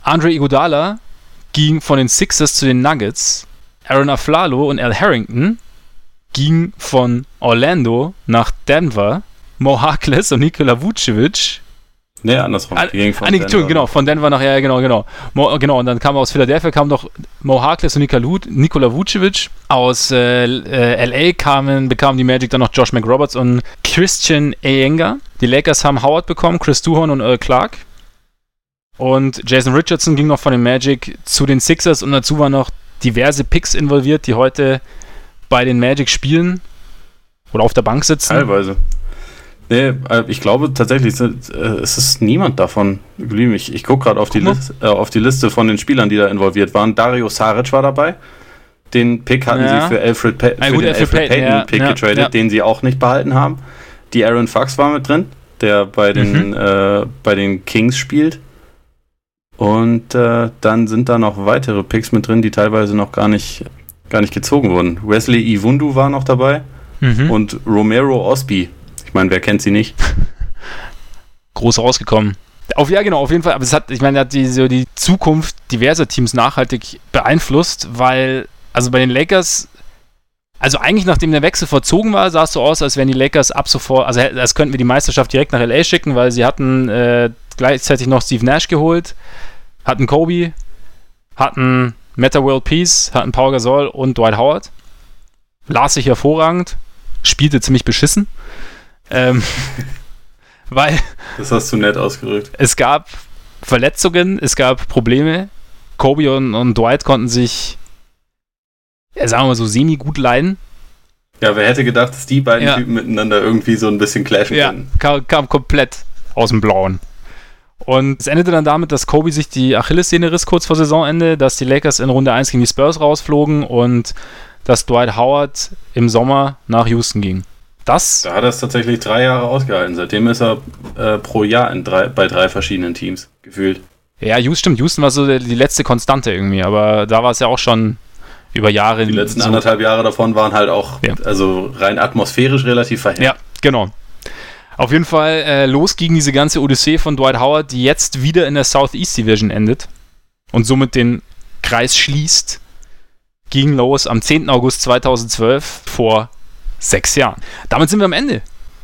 Andre Iguodala ging von den Sixers zu den Nuggets. Aaron Aflalo und Al Harrington gingen von Orlando nach Denver. Mo Harkless und Nikola Vucevic Nee, andersrum. Ah, die von ah, Denver. genau, von Denver nachher, ja, genau, genau. Mo, genau, und dann kam aus Philadelphia kam noch Mo Harkless und Nikola Vucevic. Aus äh, äh, LA kamen, bekamen die Magic dann noch Josh McRoberts und Christian Eyenga. Die Lakers haben Howard bekommen, Chris Duhon und Earl Clark. Und Jason Richardson ging noch von den Magic zu den Sixers und dazu waren noch diverse Picks involviert, die heute bei den Magic spielen oder auf der Bank sitzen. Teilweise. Nee, äh, ich glaube tatsächlich, äh, es ist niemand davon geblieben. Ich, ich gucke gerade auf, die äh, auf die Liste von den Spielern, die da involviert waren. Dario Saric war dabei. Den Pick hatten ja. sie für Alfred, pa für gut, den Alfred, Alfred Payton, Payton ja, Pick ja, getradet, den sie auch nicht behalten haben. Die Aaron Fox war mit drin, der bei den, mhm. äh, bei den Kings spielt. Und äh, dann sind da noch weitere Picks mit drin, die teilweise noch gar nicht, gar nicht gezogen wurden. Wesley Iwundu war noch dabei mhm. und Romero Osby ich meine, wer kennt sie nicht? Groß rausgekommen. Auf, ja, genau, auf jeden Fall. Aber es hat, ich meine, hat die, so die Zukunft diverser Teams nachhaltig beeinflusst, weil, also bei den Lakers, also eigentlich nachdem der Wechsel verzogen war, sah es so aus, als wären die Lakers ab sofort, also als könnten wir die Meisterschaft direkt nach LA schicken, weil sie hatten äh, gleichzeitig noch Steve Nash geholt, hatten Kobe, hatten Meta World Peace, hatten Paul Gasol und Dwight Howard. Las sich hervorragend, spielte ziemlich beschissen. Ähm, weil. Das hast du nett ausgerückt. Es gab Verletzungen, es gab Probleme. Kobe und, und Dwight konnten sich, ja, sagen wir mal so, semi-gut leiden. Ja, wer hätte gedacht, dass die beiden ja. Typen miteinander irgendwie so ein bisschen clashen ja, können? Kam, kam komplett aus dem Blauen. Und es endete dann damit, dass Kobe sich die Achillessehne riss kurz vor Saisonende, dass die Lakers in Runde 1 gegen die Spurs rausflogen und dass Dwight Howard im Sommer nach Houston ging. Das da hat er es tatsächlich drei Jahre ausgehalten. Seitdem ist er äh, pro Jahr drei, bei drei verschiedenen Teams gefühlt. Ja, Houston, stimmt. Houston war so die letzte Konstante irgendwie, aber da war es ja auch schon über Jahre. Die letzten so anderthalb Jahre davon waren halt auch, ja. also rein atmosphärisch relativ verhängt. Ja, genau. Auf jeden Fall äh, los gegen diese ganze Odyssee von Dwight Howard, die jetzt wieder in der Southeast Division endet und somit den Kreis schließt. Ging los am 10. August 2012 vor sechs Jahren. Damit sind wir am Ende.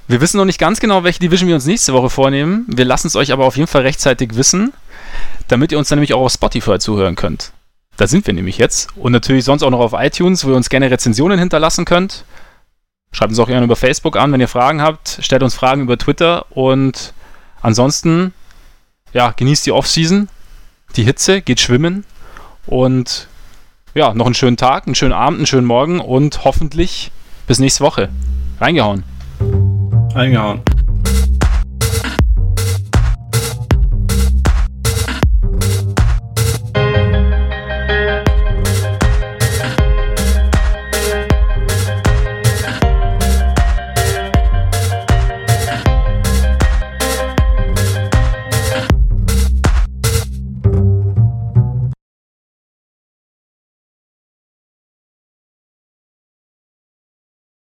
Wir wissen noch nicht ganz genau, welche Division wir uns nächste Woche vornehmen. Wir lassen es euch aber auf jeden Fall rechtzeitig wissen, damit ihr uns dann nämlich auch auf Spotify zuhören könnt. Da sind wir nämlich jetzt. Und natürlich sonst auch noch auf iTunes, wo ihr uns gerne Rezensionen hinterlassen könnt. Schreibt uns auch gerne über Facebook an, wenn ihr Fragen habt. Stellt uns Fragen über Twitter. Und ansonsten, ja, genießt die Offseason, die Hitze, geht schwimmen. Und ja, noch einen schönen Tag, einen schönen Abend, einen schönen Morgen und hoffentlich bis nächste Woche. Reingehauen. Reingehauen.